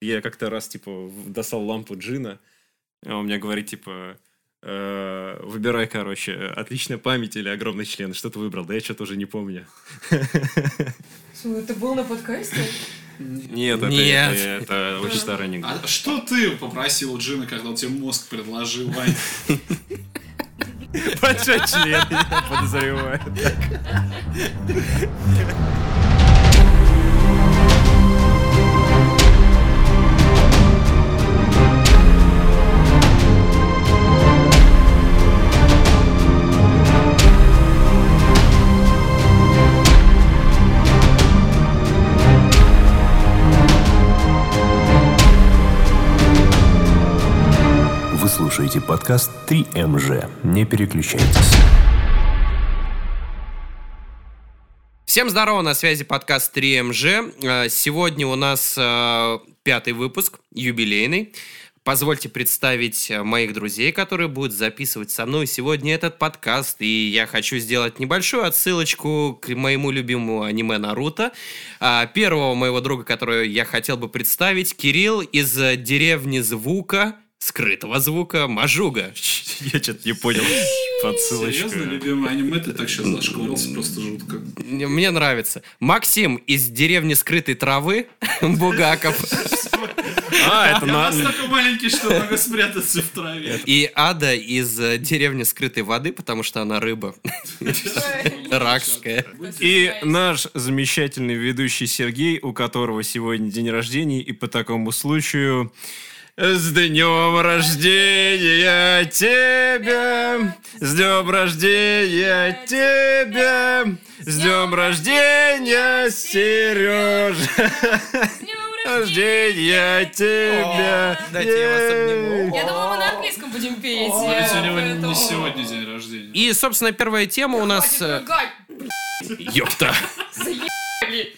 Я как-то раз, типа, достал лампу джина, а он мне говорит, типа, э, выбирай, короче, отличная память или огромный член. Что ты выбрал? Да я что-то уже не помню. Слушай, Это было на подкасте? Нет, это, Нет. это- это очень старый анекдот. А что ты попросил у Джина, когда он тебе мозг предложил, Вань? Большой член, я подозреваю. Слушаете подкаст 3МЖ. Не переключайтесь. Всем здорово, на связи подкаст 3МЖ. Э, Сегодня у нас э, пятый выпуск, юбилейный. Позвольте представить э, моих друзей, которые будут записывать со мной сегодня этот подкаст. И я хочу сделать небольшую отсылочку к моему любимому аниме Наруто. Первого моего друга, которого я хотел бы представить, Кирилл из деревни Звука, скрытого звука, Мажуга. Я что-то не понял. Подсылочка. Серьезно, любимый аниме, ты так сейчас зашкварился, просто жутко. Мне нравится. Максим из деревни скрытой травы, Бугаков. А, это Я на... настолько маленький, что могу спрятаться в траве. И Ада из деревни скрытой воды, потому что она рыба. Ракская. И наш замечательный ведущий Сергей, у которого сегодня день рождения, и по такому случаю... С днем рождения тебя! С днем рождения тебя! С днем рождения, Сережа! С днем рождения тебя! Дайте я вас обниму. Я думала, мы на английском будем петь. Ведь у него не сегодня день рождения. И, собственно, первая тема у нас... Э, Ёпта. заебали.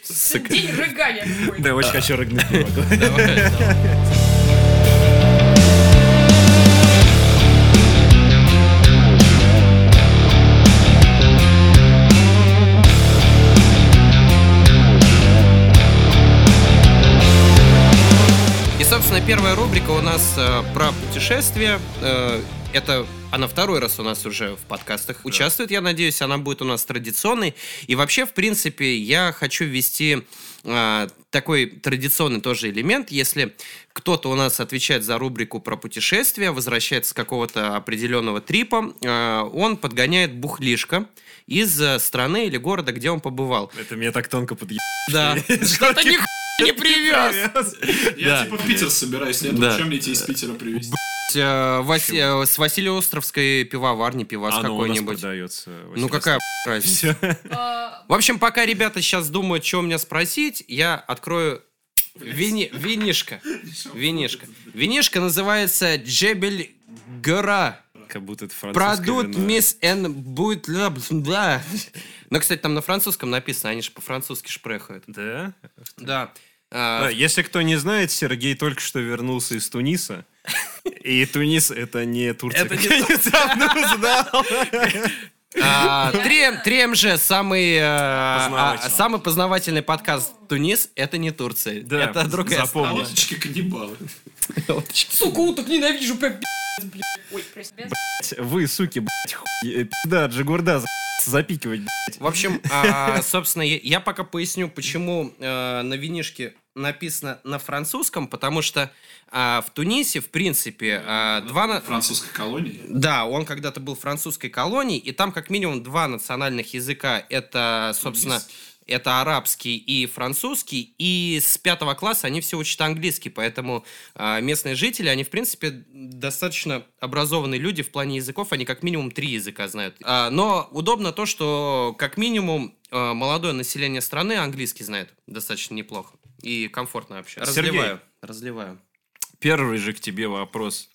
День рыгания. Да, очень хочу рыгнуть. Давай, давай. Собственно, первая рубрика у нас э, про путешествия. Э, это она второй раз у нас уже в подкастах участвует, я надеюсь, она будет у нас традиционной. И вообще, в принципе, я хочу ввести э, такой традиционный тоже элемент. Если кто-то у нас отвечает за рубрику про путешествия, возвращается с какого-то определенного трипа, э, он подгоняет бухлишко из э, страны или города, где он побывал. Это меня так тонко подъебало. Да. Что-то нихуя не привез. Я типа в Питер собираюсь летом, Да. чем мне тебе из Питера привезти? Э, Васи- э, С Василиостровской пивоварни пивас какой-нибудь. продается. Ну какая разница? А, В общем, пока ребята сейчас думают, что у меня спросить, я открою вини... винишко. Винишко. Винишко называется Джебель Гора. Как будто это французское Продут мисс Н будет да. Ну, кстати, там на французском написано, они же по-французски шпрехают. Да? Да. А, Если кто не знает, Сергей только что вернулся из Туниса. И Тунис это не Турция. Это не как я недавно узнал. а, 3МЖ, самый, э, а, Познавательный. самый познавательный подкаст Тунис, это не Турция. Да, это другая А страна. уточки каннибалы. Сука, уток ненавижу, прям. Вы, суки, блядь, хуй. Да, Джигурда за- запикивать, блядь. В общем, а, собственно, я, я пока поясню, почему э, на винишке написано на французском, потому что а, в Тунисе, в принципе, а, два... на- Французской колонии. Да, он когда-то был французской колонией, и там как минимум два национальных языка. Это, собственно, это арабский и французский, и с пятого класса они все учат английский, поэтому а, местные жители, они, в принципе, достаточно образованные люди в плане языков, они как минимум три языка знают. А, но удобно то, что как минимум а, молодое население страны английский знает достаточно неплохо и комфортно вообще. Сергей. Разливаю, разливаю. Первый же к тебе вопрос.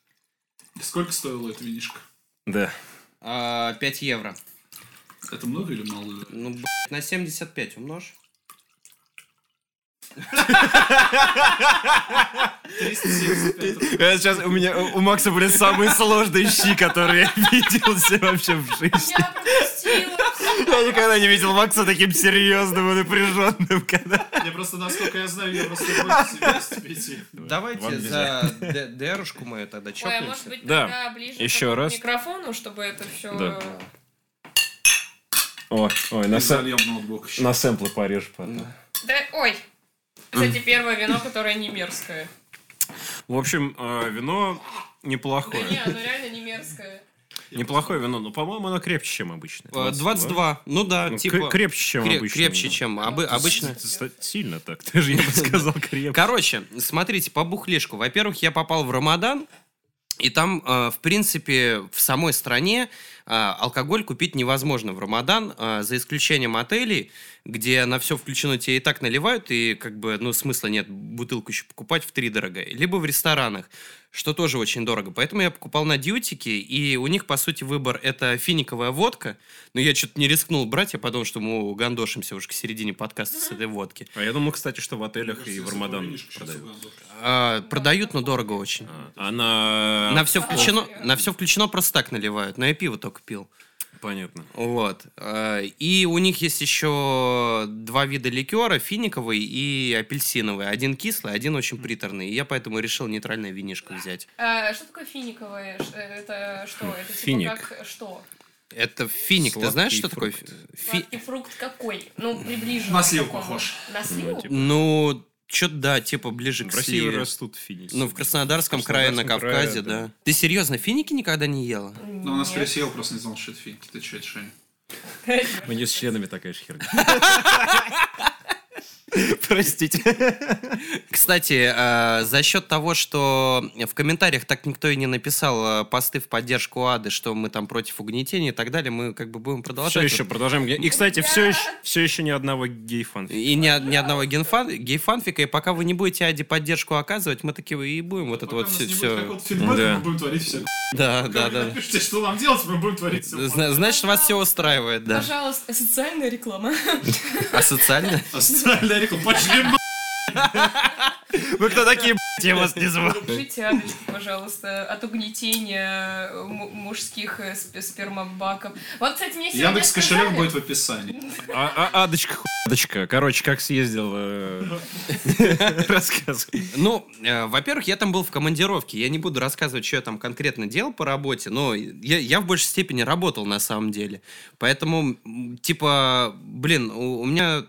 Сколько стоило это винишко? Да. А, 5 евро. Это много или мало? Ну, блядь, на 75 умножь. Сейчас у меня у Макса, блин, самые сложные щи, которые я видел вообще в жизни. Я никогда не видел Макса таким серьезным и напряженным. когда- Я просто, насколько я знаю, я просто. Давайте за Д- Дэрушку мою тогда Ой, а может чокнемся. быть, Да. тогда ближе Еще к раз. микрофону, чтобы это все... Да. Ой, ой, на, сэм- зальем ноутбук еще. на сэмплы порежь потом. Да, ой. Кстати, первое вино, которое не мерзкое. В общем, э, вино Да неплохое. не, оно реально не мерзкое. Неплохое вино, но, по-моему, оно крепче, чем обычно. Э, 22. Ну да, Ну, типа... кре- крепче, чем кре- обычно. Крепче, чем обы- обычно. Ст- Сильно так, даже я бы сказал крепче. Короче, смотрите, по бухлишку. Во-первых, я попал в Рамадан, и там, э, в принципе, в самой стране э, алкоголь купить невозможно в Рамадан, за исключением отелей, где на все включено тебе и так наливают, и как бы, ну, смысла нет бутылку еще покупать в три дорого. Либо в ресторанах, что тоже очень дорого. Поэтому я покупал на дьютике, и у них, по сути, выбор это финиковая водка. Но я что-то не рискнул брать, я подумал, что мы гандошимся уже к середине подкаста с этой водки. А я думал, кстати, что в отелях и в Рамадан продают. А, продают, но дорого очень. А на... На все включено, на все включено просто так наливают. Но я пиво только пил. Понятно. Вот. А, И у них есть еще два вида ликера, финиковый и апельсиновый. Один кислый, один очень приторный. И я поэтому решил нейтральное винишко взять. А, что такое финиковое? Ш- Это что? Это типа Финик. как что? Это финик. Ты Сладкий знаешь, что такое? фрукт. Фи- Сладкий фрукт какой? Ну, приближенно. На какому? похож. На сливу? типа. Ну, что-то да, типа ближе В к России сливе. растут финики. Ну, в Краснодарском крае, на Краснодарском крае, Кавказе, да. да. Ты серьезно, финики никогда не ела? Ну, у нас Нет. пересел, просто не знал, что это финики. Ты что, это Женя? У нее с членами такая же херня. Простите. Кстати, э, за счет того, что в комментариях так никто и не написал э, посты в поддержку Ады, что мы там против угнетения и так далее, мы как бы будем Все продолжать. еще продолжаем. И, кстати, все еще, все еще ни одного гей-фан. И ни, ни одного гейфан, гейфанфика, и пока вы не будете Аде поддержку оказывать, мы такие и будем вот это вот все... все... Да. мы будем творить все. Да, да, да. Напишите, что нам делать, мы будем творить все. Зна- Значит, вас все устраивает, да. Пожалуйста, социальная реклама. А социально? А социальная реклама, пошли. Вы кто такие, я вас не звал? Держите Адочку, пожалуйста, от угнетения мужских э, сп- спермобаков. Вот, кстати, мне сегодня Яндекс кошелек сказали- будет в описании. А, а- Адочка, хуадочка. Короче, как съездил, э, рассказывай. Ну, э, во-первых, я там был в командировке. Я не буду рассказывать, что я там конкретно делал по работе, но я, я в большей степени работал на самом деле. Поэтому, типа, блин, у, у меня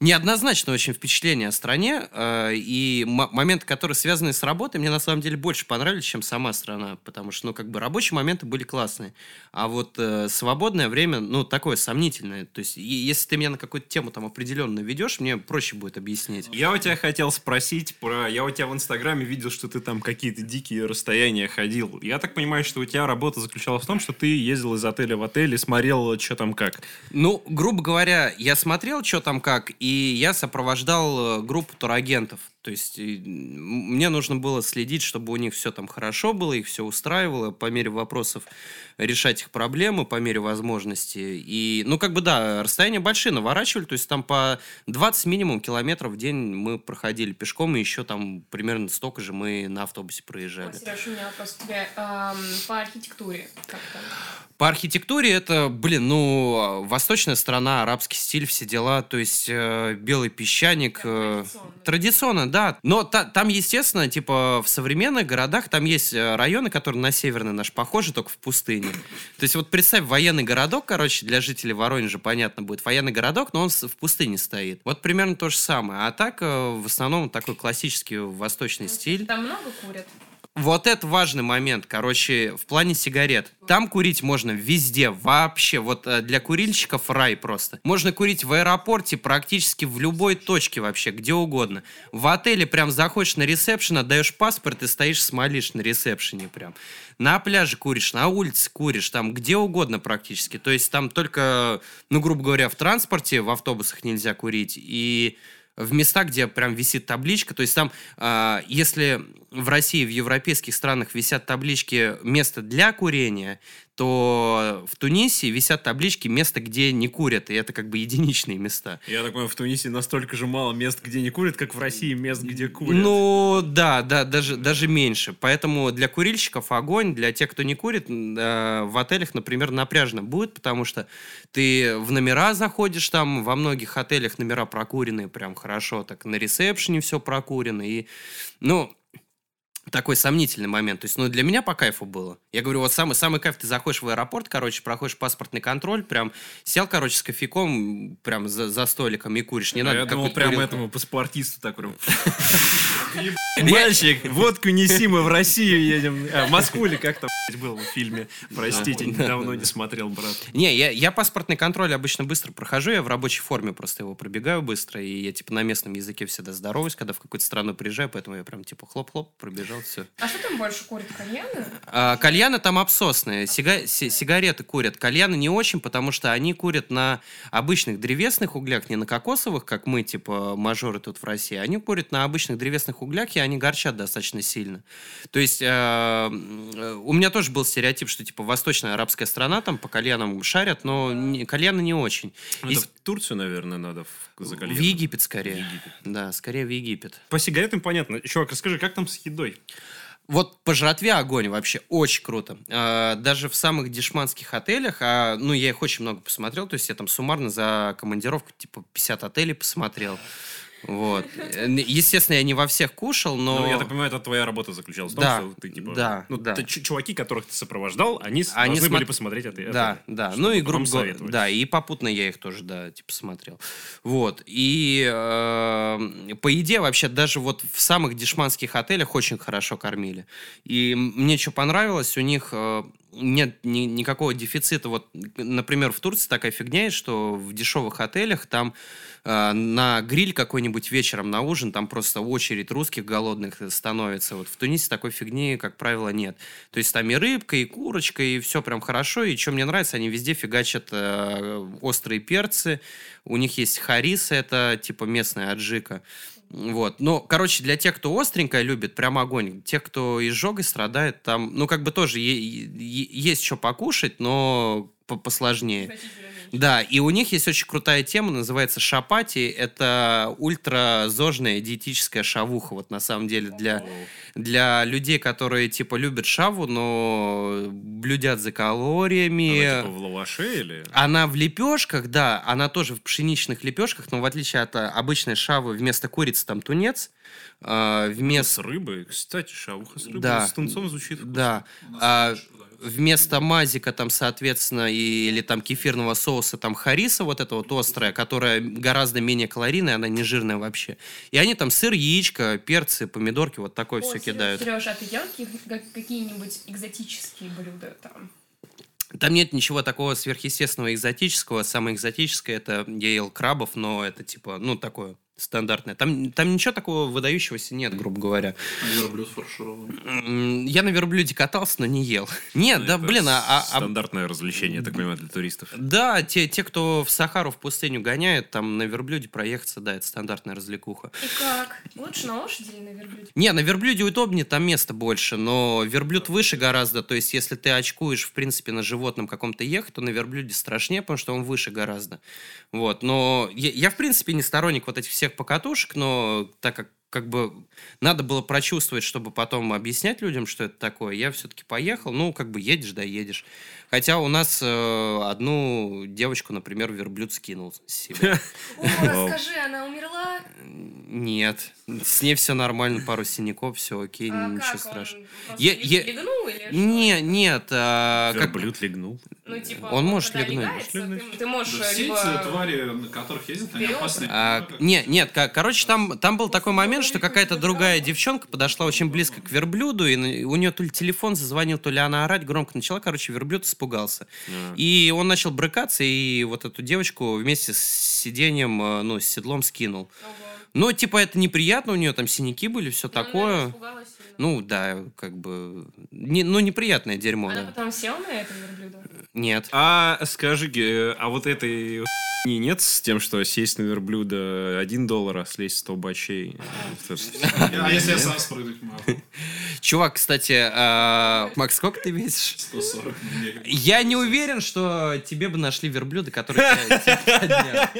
неоднозначное очень впечатление о стране, э, и моменты, которые связаны с работой, мне на самом деле больше понравились, чем сама страна, потому что, ну, как бы рабочие моменты были классные, а вот э, свободное время, ну, такое сомнительное, то есть и- если ты меня на какую-то тему там определенно ведешь, мне проще будет объяснить. Я у тебя хотел спросить про... Я у тебя в Инстаграме видел, что ты там какие-то дикие расстояния ходил. Я так понимаю, что у тебя работа заключалась в том, что ты ездил из отеля в отель и смотрел, что там как. Ну, грубо говоря, я смотрел, что там как, и я сопровождал э, группу турагентов. То есть мне нужно было следить, чтобы у них все там хорошо было, их все устраивало, по мере вопросов решать их проблемы, по мере возможности. И, ну, как бы, да, расстояния большие, наворачивали, то есть там по 20 минимум километров в день мы проходили пешком, и еще там примерно столько же мы на автобусе проезжали. Сереж, у меня вопрос к тебе. Ам, По архитектуре. Как там? По архитектуре это, блин, ну, восточная страна, арабский стиль, все дела, то есть э, белый песчаник. э, традиционно. традиционно, да. Но та- там, естественно, типа в современных городах там есть э, районы, которые на северный наш похожи, только в пустыне. То есть вот представь, военный городок, короче, для жителей Воронежа понятно будет, военный городок, но он в пустыне стоит. Вот примерно то же самое. А так, э, в основном, такой классический восточный стиль. Там много курят? Вот это важный момент, короче, в плане сигарет. Там курить можно везде, вообще. Вот э, для курильщиков рай просто. Можно курить в аэропорте практически в любой точке вообще, где угодно. В отеле прям заходишь на ресепшн, отдаешь паспорт и стоишь, смолишь на ресепшене прям. На пляже куришь, на улице куришь, там где угодно практически. То есть там только, ну, грубо говоря, в транспорте, в автобусах нельзя курить. И в места, где прям висит табличка, то есть там, а, если в России, в европейских странах висят таблички «место для курения», то в Тунисе висят таблички «место, где не курят», и это как бы единичные места. Я так понимаю, в Тунисе настолько же мало мест, где не курят, как в России мест, где курят. Ну, да, да, даже, даже меньше. Поэтому для курильщиков огонь, для тех, кто не курит, э, в отелях, например, напряжно будет, потому что ты в номера заходишь, там во многих отелях номера прокуренные прям хорошо, так на ресепшене все прокурено, и, ну, такой сомнительный момент. То есть, ну, для меня по кайфу было. Я говорю, вот самый, самый кайф, ты заходишь в аэропорт, короче, проходишь паспортный контроль, прям сел, короче, с кофейком прям за, за столиком и куришь. Не А надо я думал, прям курилку. этому паспортисту так прям. Мальчик, водку неси, мы в Россию едем. А, в Москву ли как там был в фильме? Простите, давно не смотрел, брат. Не, я, я паспортный контроль обычно быстро прохожу, я в рабочей форме просто его пробегаю быстро, и я типа на местном языке всегда здороваюсь, когда в какую-то страну приезжаю, поэтому я прям типа хлоп-хлоп, пробежал, все. А что там больше курят, кальяны? А, кальяны там обсосные, сига- си- сигареты курят. Кальяны не очень, потому что они курят на обычных древесных углях, не на кокосовых, как мы, типа, мажоры тут в России. Они курят на обычных древесных углях, и они горчат достаточно сильно. То есть э, м, у меня тоже был стереотип, что, типа, восточная арабская страна, там по кальянам шарят, но не- кальяны не очень. И Это с- в Турцию, наверное, надо в- за в. Египет скорее. В Египет. Да, скорее в Египет. По сигаретам понятно. Чувак, расскажи, как там с едой? Вот по жратве огонь вообще очень круто. А, даже в самых дешманских отелях, а, ну, я их очень много посмотрел, то есть я там суммарно за командировку типа 50 отелей посмотрел. Вот. Естественно, я не во всех кушал, но... Ну, я так понимаю, это твоя работа заключалась в том, Да, что ты, типа... да, Ну, да. ты чуваки, которых ты сопровождал, они, Они должны смо- были посмотреть это. Да, да. Ну и советовать. да, и попутно я их тоже, да, типа смотрел. Вот. И э, по еде вообще даже вот в самых дешманских отелях очень хорошо кормили. И мне что понравилось, у них э, нет ни- никакого дефицита. Вот, например, в Турции такая фигня есть, что в дешевых отелях там на гриль какой-нибудь вечером на ужин там просто очередь русских голодных становится. Вот в Тунисе такой фигни, как правило, нет. То есть там и рыбка, и курочка, и все прям хорошо. И что мне нравится, они везде фигачат э, острые перцы. У них есть хариса, это типа местная аджика. Вот. Ну, короче, для тех, кто остренькое любит, прям огонь. Тех, кто изжогой страдает, там, ну, как бы тоже есть что покушать, но по- посложнее. Значительно. Да, и у них есть очень крутая тема, называется шапати. Это ультразожная диетическая шавуха, вот на самом деле, для, для людей, которые, типа, любят шаву, но блюдят за калориями. Она, типа, в лаваше или... Она в лепешках, да, она тоже в пшеничных лепешках, но в отличие от а, обычной шавы, вместо курицы там тунец, а, С вместо... рыбой. Кстати, шавуха с рыбой. Да. С тунцом звучит вкусно. Да. А, вместо мазика там, соответственно, и- или там кефирного соуса там хариса вот эта вот острая, которая гораздо менее калорийная, она не жирная вообще. И они там сыр, яичко, перцы, помидорки, вот такое все кидают. Сереж, а ты ел какие-нибудь экзотические блюда там? Там нет ничего такого сверхъестественного экзотического. Самое экзотическое это я ел крабов, но это типа, ну, такое стандартное. Там, там ничего такого выдающегося нет, грубо говоря. Верблюд фаршированный. Я на верблюде катался, но не ел. Нет, да, Это блин, а- а- а Стандартное развлечение, я так понимаю, для туристов. Да, те, те, кто в Сахару в пустыню гоняет, там на верблюде проехаться, да, это стандартная развлекуха. И как? Лучше на лошади или на верблюде? Не, на верблюде удобнее, там места больше, но верблюд выше гораздо, то есть если ты очкуешь, в принципе, на животном каком-то ехать, то на верблюде страшнее, потому что он выше гораздо. Вот, но я, я, в принципе, не сторонник вот этих всех покатушек, но так как как бы надо было прочувствовать, чтобы потом объяснять людям, что это такое. Я все-таки поехал, ну, как бы едешь, да, едешь. Хотя у нас э, одну девочку, например, верблюд скинул с себя. О, расскажи, она умерла? Нет, с ней все нормально, пару синяков, все окей, А ничего как, страшного. он легнул или что? Не, нет, а, как- Верблюд легнул. Ну, типа, Он может когда легнуть, легается, может легнуть. Ты, ты можешь Да все либо... эти твари, на которых ездят, они Вперед. опасны. А, не, нет, ко- короче, там, там был такой момент, что какая-то другая девчонка подошла очень близко к верблюду, и у нее то ли телефон зазвонил, то ли она орать громко начала, короче, верблюд испугался. И он начал брыкаться, и вот эту девочку вместе с сиденьем, э, ну, с седлом скинул. Ого. Ну, типа, это неприятно, у нее там синяки были, все Ну, такое. испугалась сильно. Ну, да, как бы... Не, ну, неприятное дерьмо, Она да. потом села на этом верблюду? Нет. А скажи, э, а вот этой хуйни нет с тем, что сесть на верблюда 1 доллар, а слезть 100 бачей? А если я сам спрыгнуть могу? Чувак, кстати, а, Макс, сколько ты весишь? 140 мне как бы. Я не уверен, что тебе бы нашли верблюда, которые тебя- подняли.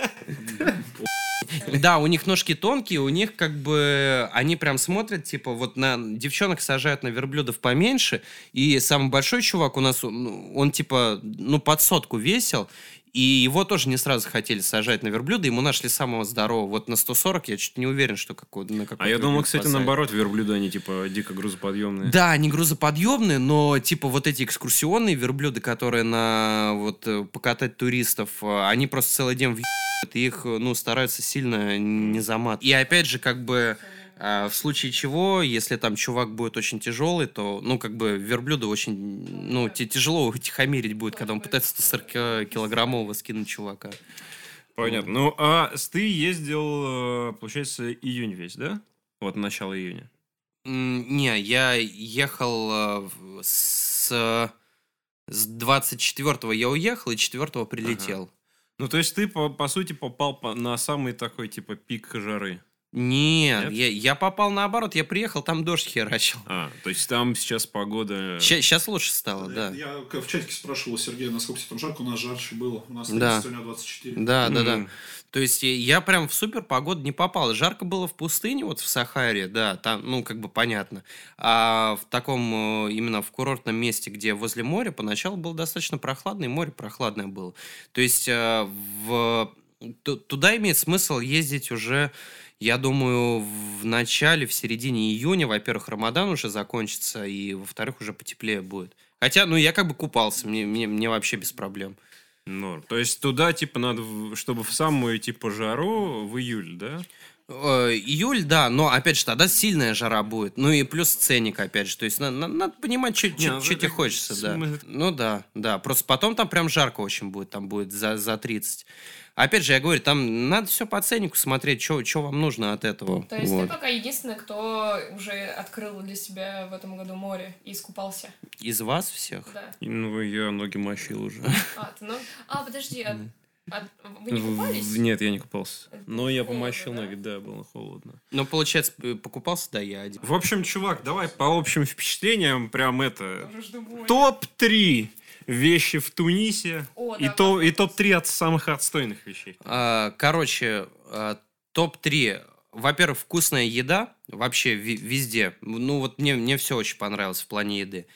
Да, у них ножки тонкие, у них как бы они прям смотрят, типа, вот на девчонок сажают на верблюдов поменьше, и самый большой чувак у нас, ну, он типа, ну, под сотку весил, и его тоже не сразу хотели сажать на верблюда, ему нашли самого здорового. Вот на 140 я чуть не уверен, что какой, на какой А я думал, кстати, посадят. наоборот, верблюды, они типа дико грузоподъемные. Да, они грузоподъемные, но типа вот эти экскурсионные верблюды, которые на вот э, покатать туристов, э, они просто целый день и их, э, ну, стараются сильно не замат. И опять же, как бы а, в случае чего, если там чувак будет очень тяжелый, то, ну, как бы верблюда очень, ну, те- тяжело утихомирить будет, когда он пытается 140-килограммового скинуть чувака. Понятно. Ну, а ты ездил, э, получается, июнь весь, да? Вот начало июня. Не, я ехал э, с, с 24-го я уехал и 4 прилетел. Ну, то есть ты, по, по сути, попал по- на самый такой, типа, пик жары. Нет, Нет? Я, я попал наоборот, я приехал, там дождь херачил. А, то есть там сейчас погода... Сейчас лучше стало, да. Я к- в чатике спрашивал у Сергея, насколько тебе там жарко, у нас жарче было. У нас Да. 30, у него 24. Да, да, да. То есть я прям в супер погоду не попал. Жарко было в пустыне, вот в Сахаре, да, там, ну, как бы понятно. А в таком, э, именно в курортном месте, где возле моря, поначалу было достаточно прохладно, и море прохладное было. То есть э, в... ту- туда имеет смысл ездить уже, я думаю, в начале, в середине июня. Во-первых, Рамадан уже закончится, и во-вторых, уже потеплее будет. Хотя, ну, я как бы купался, мне, мне, мне вообще без проблем. Норм. То есть туда, типа, надо, чтобы в самую, типа, жару в июль, да? Э, Июль, да, но опять же тогда сильная жара будет. Ну и плюс ценник, опять же. То есть на- на- надо понимать, что ну, тебе это хочется, да. Ну да, да. Просто потом там прям жарко очень будет, там будет за, за 30. Опять же, я говорю, там надо все по ценнику смотреть, что вам нужно от этого. То есть Вот. ты пока единственный, кто уже открыл для себя в этом году море и искупался. Из вас всех? Да. И, Ну, я ноги мочил уже. А, ты, ну... А, подожди, а, а вы не купались? Нет, я не купался. Это Но я холодно, помочил да? ноги, да, было холодно. Ну, получается, покупался, да, я один. В общем, чувак, давай по общим впечатлениям прям это... Уже жду боли. Топ-3 вещи в Тунисе О, и, то, и топ-3 от самых отстойных вещей. А, Короче, а, топ-3. Во-первых, вкусная еда вообще везде. Ну вот мне, мне все очень понравилось в плане еды.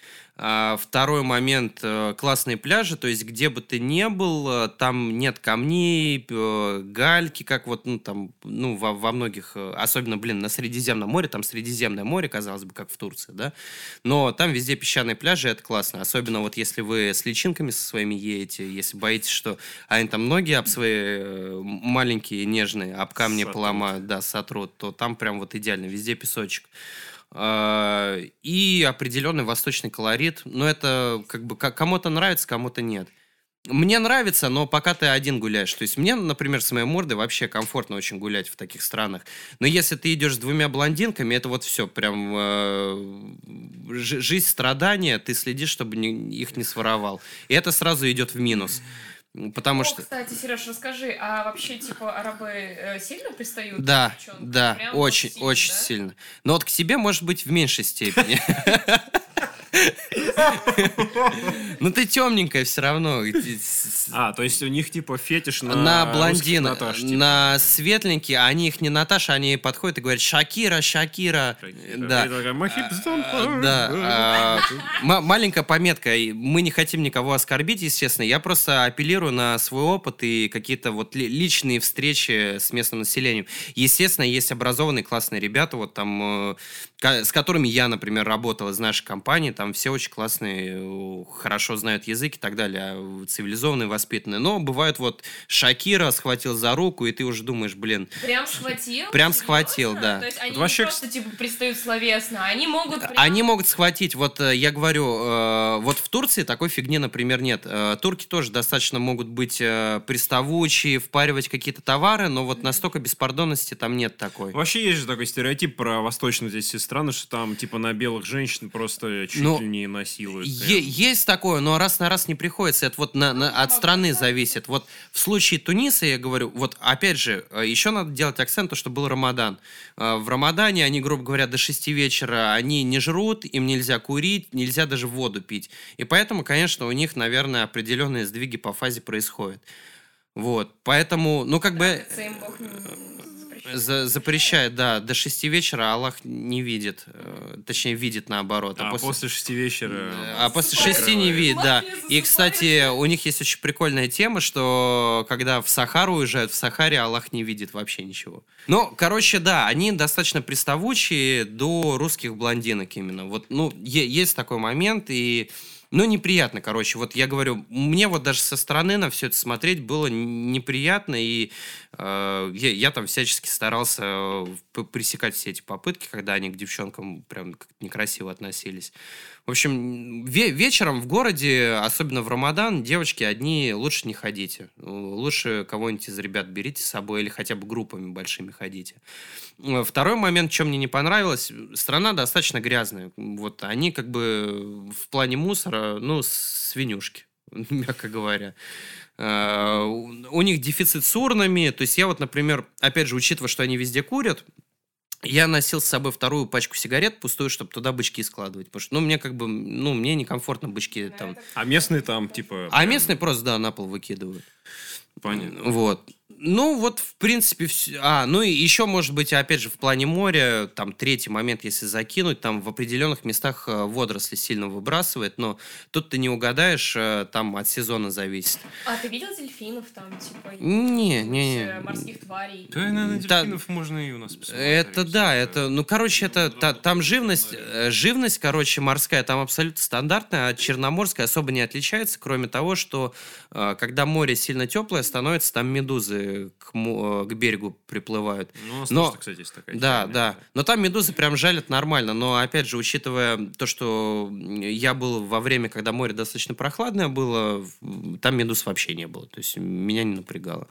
А, Второй момент э, классные пляжи, то есть где бы ты ни был, э, там нет камней, гальки, как вот ну там ну во, во многих, э, особенно блин на Средиземном море, там Средиземное море, казалось бы, как в Турции, да, но там везде песчаные пляжи, это классно, особенно вот если вы с личинками со своими едете, если боитесь, что они там ноги об свои маленькие нежные об камни Сотрут. поломают, да, сотрут, то там прям вот идеально, везде песочек. А, И определенный восточный колорит. Но это как бы кому-то нравится, кому-то нет. Мне нравится, но пока ты один гуляешь. То есть мне, например, с моей мордой вообще комфортно очень гулять в таких странах. Но если ты идешь с двумя блондинками, это вот все прям э, жи- жизнь страдания. Ты следишь, чтобы не- их не своровал. И это сразу идет в минус. Потому О, что... кстати, Сереж, расскажи, а вообще, типа, арабы э, сильно пристают? Да, к девчонкам? да, Прям очень, сильно, очень да? сильно. Но вот к тебе, может быть, в меньшей степени. Ну ты темненькая все равно. А, то есть у них типа фетиш на, На блондин, Наташ, типа. на светленькие, а они их не Наташа, они подходят и говорят Шакира, Шакира. Да. И такая, «My hips don't А, hurt». Да, а, маленькая пометка. Мы не хотим никого оскорбить, естественно. Я просто апеллирую на свой опыт и какие-то вот ли- личные встречи с местным населением. Естественно, есть образованные классные ребята, вот там, э, с которыми я, например, работал из нашей компании. Там все очень классные, э, хорошо знают язык и так далее, э, цивилизованные, воспитанные. Но бывают вот Шакира схватил за руку, и ты уже думаешь, блин, Прям схватил? Прям Серьезно? схватил, да. То есть они Вот не вообще, просто, типа, пристают словесно, они могут прям... Они могут схватить, вот э, я говорю, э, вот в Турции такой фигни, например, нет. Турки тоже достаточно могут быть приставучие, впаривать какие-то товары, но вот настолько беспардонности там нет такой. Вообще есть же такой стереотип про восточных здесь странно, что там, типа, на белых женщин просто чуть Ну, ли не насилуют. Е- есть такое, но раз на раз не приходится. Это вот на- на- от страны зависит. Вот в случае Туниса, я говорю, вот опять же, э, еще надо делать акцент, то, что был Рамадан. Э, В Рамадане они, грубо говоря, до 6 вечера они не жрут, им нельзя курить, нельзя даже воду пить. И поэтому, конечно, у них, наверное, определенные сдвиги по фазе происходят. Вот, поэтому, ну, как бы... За- запрещает, да, до 6 вечера Аллах не видит, э, точнее, видит наоборот. А после шести вечера... А после шести не видит, да. И, кстати, у них есть очень прикольная тема, что когда в Сахару уезжают, в Сахаре Аллах не видит вообще ничего. Ну, короче, да, они достаточно приставучие до русских блондинок именно. Вот, ну, есть такой момент, и... Ну, неприятно, короче. Вот я говорю, мне вот даже со стороны на все это смотреть было неприятно, и э, я, я там всячески старался э, пресекать все эти попытки, когда они к девчонкам прям как-то некрасиво относились. В общем, ве- вечером в городе, особенно в Рамадан, девочки одни лучше не ходите. Лучше кого-нибудь из ребят берите с собой или хотя бы группами большими ходите. Э, Второй момент, что мне не понравилось, страна достаточно грязная. Вот они как бы в плане мусора, ну, свинюшки, мягко говоря. Э, у них дефицит с урнами. То есть я вот, например, опять же, учитывая, что они везде курят, я носил с собой вторую пачку сигарет пустую, чтобы туда бычки складывать. Потому что, ну, мне как бы, ну, мне некомфортно бычки там. А местные там, типа... А прям- местные просто, да, на пол выкидывают. Понятно. Вот. Ну, вот, в принципе, все. А, ну и еще, может быть, опять же, в плане моря, там, третий момент, если закинуть, там в определенных местах э, водоросли сильно выбрасывает, но тут ты не угадаешь, э, там от сезона зависит. А ты видел дельфинов там, типа, Не, не, э, не. морских тварей? Да, наверное, Да. дельфинов можно и у нас посмотреть. Это да, это, ну, короче, это, та- там живность, э, живность, короче, морская, там абсолютно стандартная, а черноморская особо не отличается, кроме того, что э, когда море сильно теплое становится, там медузы к, к берегу приплывают. Ну, у нас Но- тоже, кстати, есть такая Да, да. Но там медузы прям жалят нормально. Но опять же, учитывая то, что я был во время, когда море достаточно прохладное было, там медуз вообще не было. То есть меня не напрягало.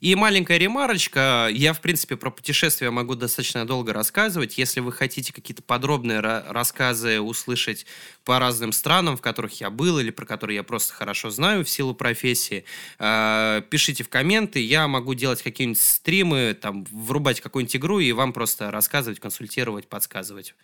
И маленькая ремарочка. Я, в принципе, про путешествия могу достаточно долго рассказывать. Если вы хотите какие-то подробные ра- рассказы услышать по разным странам, в которых я был, или про которые я просто хорошо знаю в силу профессии, э, пишите в комменты. Я могу делать какие-нибудь стримы, там, врубать какую-нибудь игру и вам просто рассказывать, консультировать, подсказывать.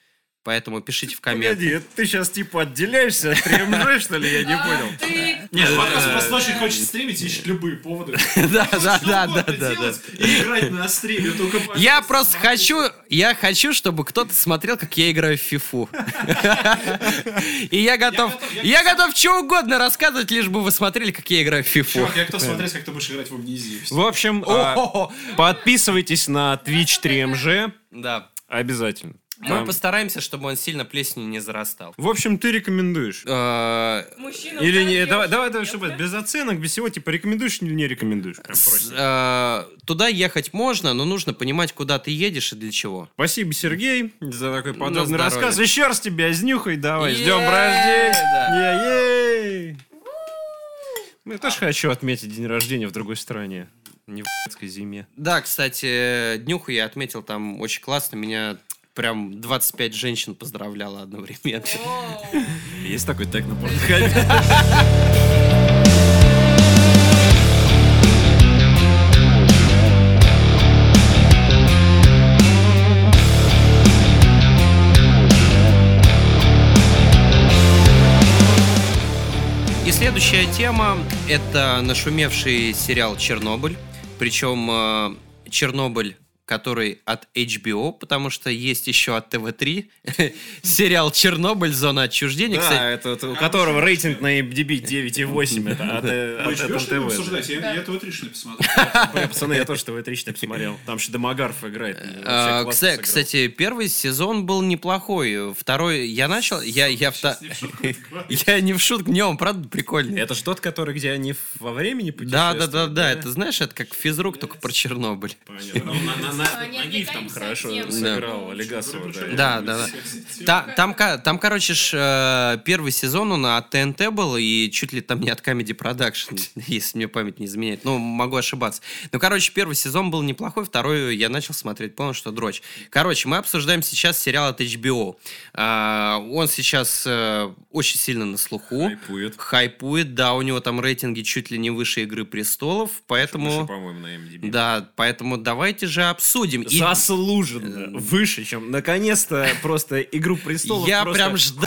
Поэтому пишите в комменты. Погоди, ты сейчас типа отделяешься от 3МЖ, что ли? Я не А, понял. Нет, подкаст просто очень хочет стримить ищет любые поводы. Да, да, да, да, да, И играть на стриме. Только, Я просто хочу, я хочу, чтобы кто-то смотрел, как я играю в фифу. И я готов, я готов что угодно рассказывать, лишь бы вы смотрели, как я играю в фифу. Чувак, я готов смотреть, как ты будешь играть в амнезию. В общем, О-хо-хо. подписывайтесь на Twitch 3MG. Да. Обязательно. Мы Там- постараемся, чтобы он сильно плесенью не зарастал. В общем, ты рекомендуешь. Э, Мужчина Или не, давай, давай, давай, чтобы без оценок, без всего, типа, рекомендуешь или не рекомендуешь? Прям с- просим. э, Туда ехать можно, но нужно понимать, куда ты едешь и для чего. Спасибо, Сергей, за такой подробный рассказ. Еще раз тебя изнюхай, давай, с днем Е-е, рождения! Я тоже хочу отметить день рождения в другой стране. Не в зиме. Да, кстати, днюху я отметил там очень классно. Меня прям 25 женщин поздравляло одновременно. Есть такой тег на порнхабе. И следующая тема — это нашумевший сериал «Чернобыль». Причем э, «Чернобыль», который от HBO, потому что есть еще от ТВ-3 сериал «Чернобыль. Зона отчуждения». Да, Кстати, это вот у которого рейтинг на MDB 9,8. Это от, э, Мы от что ли, ТВ. обсуждать? Я я этого отлично посмотрел. Пацаны, я тоже ТВ-3 посмотрел. Там еще Домогарф играет. Вообще А, кстати, первый сезон был неплохой. Второй я начал, я я не в шутку это не он правда прикольный. Это же тот, который, где они во времени Да, путешествуют? да, да, да, это знаешь, это как физрук, только про Чернобыль. Понятно. На- Нагиев там хорошо сыграл, Да. Легасова. Да, да, да. Та- там, там, короче, ж, э, первый сезон он от ТНТ был, и чуть ли там не от Comedy Production, если мне память не изменяет. Ну, могу ошибаться. Ну, короче, первый сезон был неплохой, второй я начал смотреть, понял, что дрочь. Короче, мы обсуждаем сейчас сериал от HBO. А, он сейчас э, очень сильно на слуху. Хайпует. Хайпует, да, у него там рейтинги чуть ли не выше «Игры престолов», поэтому... Выше, по-моему, на MDB. Да, поэтому давайте же обсудим. И Заслуженно. Выше, чем наконец-то просто Игру престолов. я прям ждал.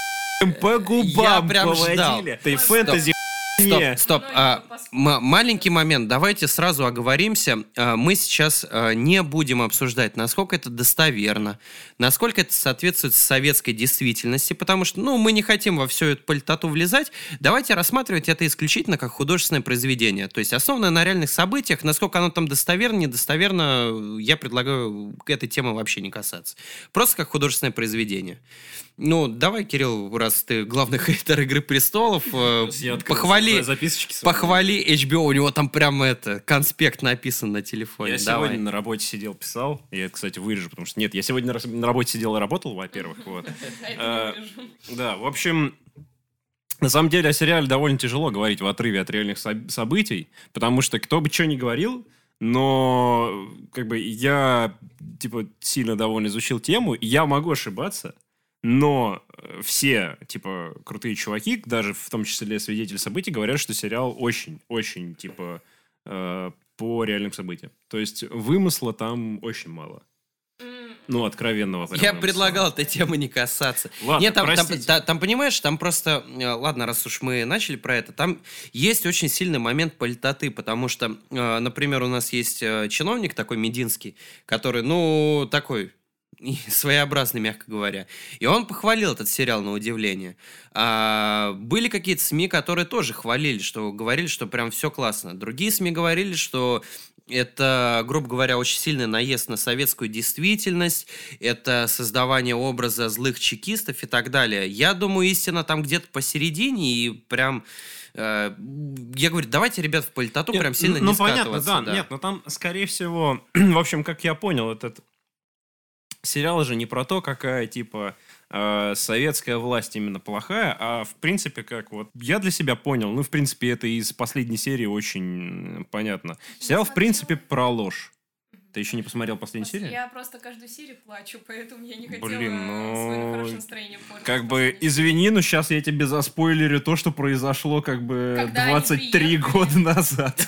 по губам Я прям поводили. ждал. Ты фэнтези Стоп, стоп. Ну, а, маленький момент. Давайте сразу оговоримся. А, мы сейчас а, не будем обсуждать, насколько это достоверно, насколько это соответствует советской действительности, потому что, ну, мы не хотим во всю эту политоту влезать. Давайте рассматривать это исключительно как художественное произведение. То есть основанное на реальных событиях. Насколько оно там достоверно, недостоверно, я предлагаю к этой теме вообще не касаться. Просто как художественное произведение. Ну, давай, Кирилл, раз ты главный хейтер «Игры престолов», э, похвали, похвали HBO, у него там прям это, конспект написан на телефоне. Я Давай. сегодня на работе сидел, писал. Я это, кстати, вырежу, потому что нет, я сегодня на работе сидел и работал, во-первых. Вот. Вижу. Да, в общем, на самом деле о сериале довольно тяжело говорить в отрыве от реальных со- событий, потому что кто бы что ни говорил, но как бы я типа сильно довольно изучил тему, и я могу ошибаться, но э, все типа крутые чуваки, даже в том числе свидетели событий, говорят, что сериал очень-очень типа э, по реальным событиям. То есть вымысла там очень мало. Ну, откровенного. прям Я предлагал этой темы не касаться. Ладно, Нет, там, там, простите. та- там, понимаешь, там просто, э, ладно, раз уж мы начали про это, там есть очень сильный момент политоты, потому что, э, например, у нас есть чиновник такой Мединский, который, ну, такой и своеобразный, мягко говоря. И он похвалил этот сериал на удивление. А, были какие-то СМИ, которые тоже хвалили, что говорили, что прям все классно. Другие СМИ говорили, что это, грубо говоря, очень сильный наезд на советскую действительность, это создавание образа злых чекистов и так далее. Я думаю, истина там где-то посередине, и прям... э, я говорю, давайте, ребят, в политоту Нет, прям сильно ну, не понятно, скатываться, да, Нет, но там, скорее всего, в общем, как я понял, этот сериал же не про то, какая, типа, э, советская власть именно плохая, а, в принципе, как вот... Я для себя понял, ну, в принципе, это из последней серии очень понятно. Сериал, в принципе, про ложь. Ты еще не посмотрел последнюю серию? Я просто каждую серию плачу, поэтому я не хотела Блин, ну, свое хорошее настроение портить. Как бы, извини, но сейчас я тебе заспойлерю то, что произошло, как бы, Когда они 23 приехали. года назад.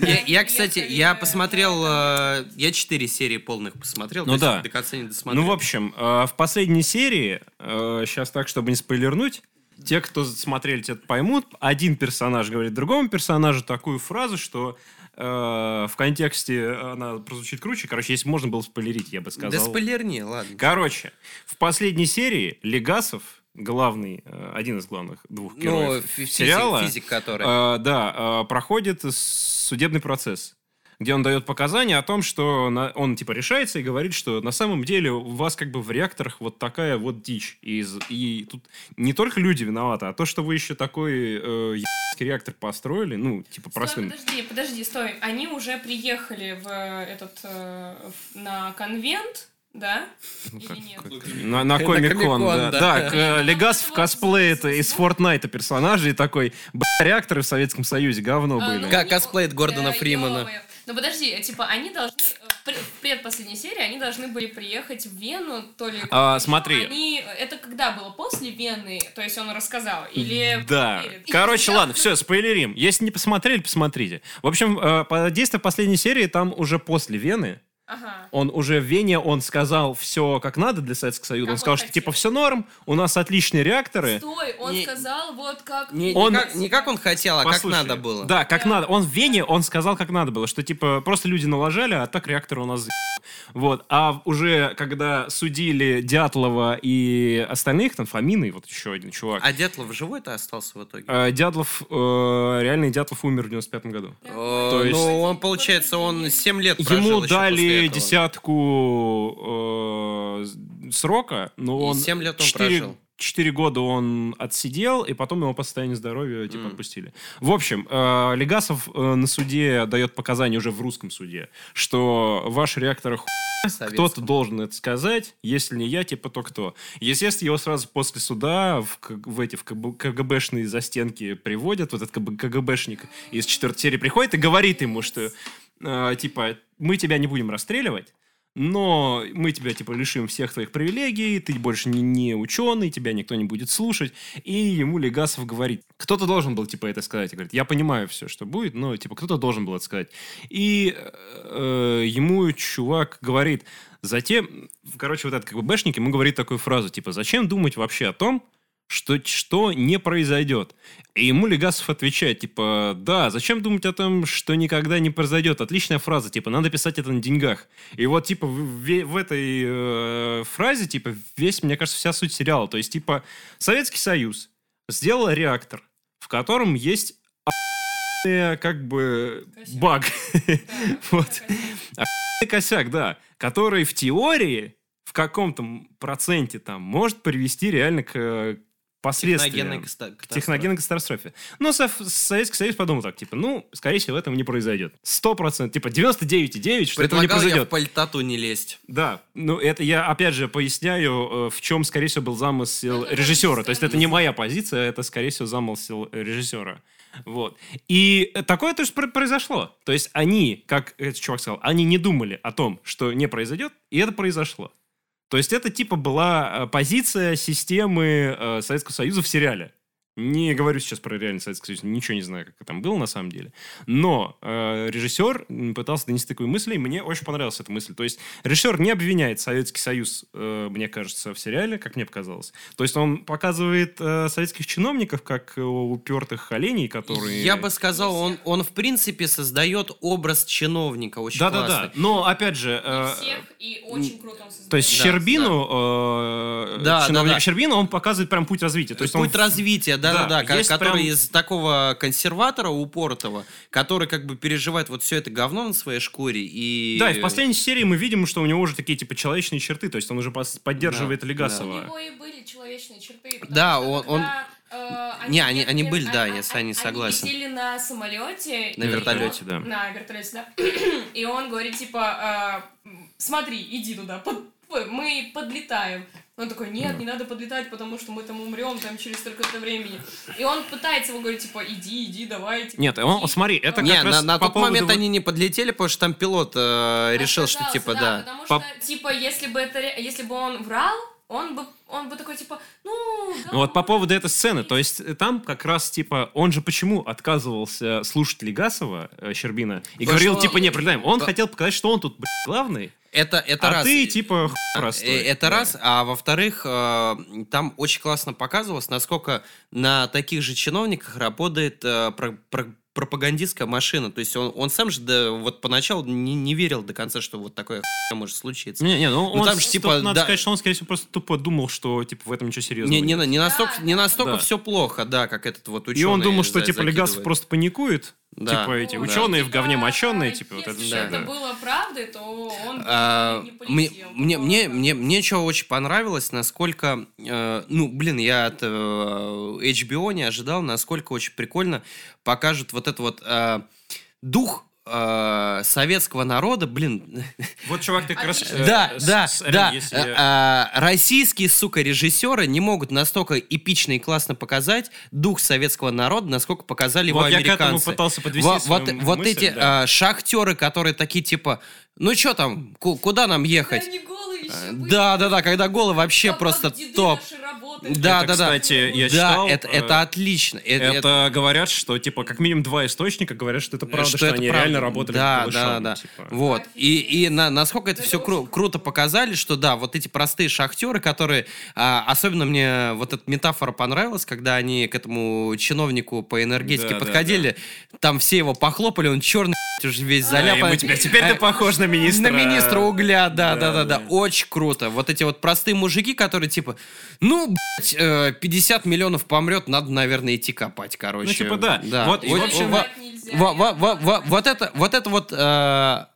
Я, кстати, я э, посмотрел, э, я четыре серии полных посмотрел, Ну да. до конца не досмотрел. Ну, в общем, э, в последней серии, сейчас так, чтобы не спойлернуть, те, кто смотрели, те поймут, один персонаж говорит другому персонажу такую фразу, что э, в контексте она прозвучит круче. Короче, если можно было спойлерить, я бы да сказал. спойлерни, ладно. Короче, в последней серии Легасов, главный, э, один из главных двух Ну, героев фи- физик, сериала, физик, который. э, да, э, проходит судебный процесс, где он дает показания о том, что на- он типа решается и говорит, что на самом деле у вас как бы в реакторах вот такая вот дичь. И, и тут не только люди виноваты, а то, что вы еще такой э, реактор построили, ну, типа Стой, простым. подожди, подожди, стой. Они уже приехали в э, этот э, в- на конвент, да? Ну, Или как- нет? На, на Комик-кон, да. да. Да, к- э, Легас в косплее это из Фортнайта персонажей такой, реакторы в Советском Союзе говно А, были. ну, Как косплеит Гордона Да, Фримана. ё-моё. Ну подожди, типа они должны э, в пред- в предпоследней серии они должны были приехать в Вену, то ли. А, смотри. Они это когда было после Вены, то есть он рассказал или Да. перед? Короче, ладно, все, спойлерим. Если не посмотрели, посмотрите. В общем, э, по действию последней серии там уже после Вены. Ага. Он уже в Вене, он сказал все как надо для Советского Союза. Как он он сказал, что хотел. типа все норм, у нас отличные реакторы. Стой, он Не- сказал вот как. Не, Он- не, как, не как он хотел, а как Послушай, надо было. Да, как Да. надо. Он в Вене, он сказал, как надо было, что типа просто люди налажали, а так реактор у нас за***. Вот. А уже когда судили Дятлова и остальных, там Фомины, вот еще один чувак. А Дятлов живой-то остался в итоге? э, Дятлов, э, реальный Дятлов умер в 95 году. О, то есть- Ну, он, получается, он 7 лет прожил Ему еще этого. десятку э, срока, но И он... семь лет он четыре- прожил. 4 года он отсидел, и потом его по состоянию здоровья типа Мгм. отпустили. В общем, э, Легасов э, на суде дает показания уже в русском суде, что ваш реактор ху... Кто-то должен это сказать, если не я, типа то кто. Естественно, его сразу после суда в, в эти в КГБшные застенки приводят. Вот этот КГБшник из четвертой серии приходит и говорит ему, что э, типа мы тебя не будем расстреливать, но мы тебя, типа, лишим всех твоих привилегий, ты больше не, не ученый, тебя никто не будет слушать. И ему Легасов говорит, кто-то должен был, типа, это сказать. И говорит, я понимаю все, что будет, но, типа, кто-то должен был это сказать. И э, ему чувак говорит, затем, короче, вот этот, как бы, бэшник ему говорит такую фразу, типа, зачем думать вообще о том, что, что не произойдет. И ему Легасов отвечает, типа, да, зачем думать о том, что никогда не произойдет? Отличная фраза, типа, надо писать это на деньгах. И вот, типа, в, в этой э, фразе, типа, весь, мне кажется, вся суть сериала. То есть, типа, Советский Союз сделал реактор, в котором есть как бы Косяк. баг. Да, Вот. и- косяк, да, который в теории в каком-то проценте там может привести реально к э, последствиям. Техногенной катастрофе. Но Со- Советский Союз подумал так, типа, ну, скорее всего, этого не произойдет. Сто процентов, типа, 99,9, что этого не Предлагал я в произойдет. пальтату не лезть. Да, ну это я опять же поясняю, э, в чем, скорее всего, был замысел Ну, режиссера. То есть это не моя позиция, это, скорее всего, замысел режиссера. Вот. И такое тоже пр- произошло. То есть они, как этот чувак сказал, они не думали о том, что не произойдет, и это произошло. То есть это типа была э, позиция системы э, Советского Союза в сериале. Не говорю сейчас про реальный Советский Союз, ничего не знаю, как это там было на самом деле. Но э, режиссер пытался донести такую мысль, и мне очень понравилась эта мысль. То есть режиссер не обвиняет Советский Союз, э, мне кажется, в сериале, как мне показалось. То есть он показывает э, советских чиновников как э, упертых оленей, которые... Я бы сказал, он, он в принципе создает образ чиновника очень Да-да-да. классный. Но, опять же... Не э, всех, и очень круто он создает. То есть Да, Щербину, э, Да, чиновник да, да. Щербину, он показывает прям путь развития. То есть он Путь развития, да-да-да, Да, ко- есть который прям- из такого консерватора упортого, который как бы переживает вот все это говно на своей шкуре и... Да, и в последней серии мы видим, что у него уже такие, типа, человечные черты, то есть он уже поддерживает Да, У Легасова. него и были человечные черты. Да, что он- когда, э, Не, они- они были, да, а- я с вами они согласен. летели на самолете. На вертолете, он- да. На вертолете, да. И он говорит, типа, э, смотри, иди туда, под- мы подлетаем. Он такой, нет, не надо подлетать, потому что мы там умрем там через столько-то времени. И он пытается его говорить, типа, иди, иди, давай. типа, Нет, он, иди. смотри, это Не, как на, раз на по тот поводу момент они не подлетели, потому что там пилот э, решил, что типа да. Потому По- что, типа, если бы это, если бы он врал, он бы, он бы такой, типа, ну... да, Вот по поводу этой быть». сцены, то есть э, там как раз, типа, он же почему отказывался слушать Легасова, э, Щербина, и Потому говорил, что- типа, не, продлеваем. Он По- хотел показать, что он тут, блядь, главный, Это, это а раз. ты, типа, хуй Э, простой. Это Да. раз, а во-вторых, э, там очень классно показывалось, насколько на таких же чиновниках работает э, про- про- пропагандистская машина. То есть он, он сам же да, вот поначалу не, не верил до конца, что вот такое может случиться. Не, не, ну, Ну, он, там же, типа, надо да. сказать, что он, скорее всего, просто тупо думал, что, типа, в этом ничего серьезного Не, не, нет. не настолько, не настолько Да. все плохо, да, как этот вот ученый. И он думал, что, за- типа, Легасов просто паникует, Да. типа, эти ученые в типа, говне моченые, а, типа, вот если это всё, это да. было правдой, то он А, не мне, полетел. мне, мне, Просто. мне, мне что очень понравилось, насколько, э, ну, блин, я от э, HBO не ожидал, насколько очень прикольно покажут вот это вот э, дух э, советского народа, блин, Вот, чувак, ты как раз... Э, да, да, да, э, а, российские, сука, режиссеры не могут настолько эпично и классно показать дух советского народа, насколько показали его Вот я к этому американцы. пытался подвести вот, эти шахтеры, которые такие типа, ну что там, ку- куда нам ехать? Э. Да, да, да, когда голы вообще Как- просто топ. Да, Это, да, да. кстати, я да, читал, это, э, это отлично. Э- это- Это говорят, что, типа, как минимум два источника говорят, что это правда, что, это они правда. реально работали да, голышом, да, да. типа. Вот. И, и на- насколько это Это все очень круто показали, что да, вот эти простые шахтеры, которые... а, особенно мне вот эта метафора понравилась, когда они к этому чиновнику по энергетике Да, да, подходили, там все его похлопали, он черный уже весь А, заляпан. ему теперь, теперь ты Э, похож на министра. На министра угля, да, да, Да, да, да, да. Очень круто. Вот эти вот простые мужики, которые типа, ну, блядь, э, 50 миллионов помрет, надо, наверное, идти копать, короче. Ну, типа, да. Вот, и, в общем, во- Врать нельзя. во- во- во- во- Вот это, вот это вот э,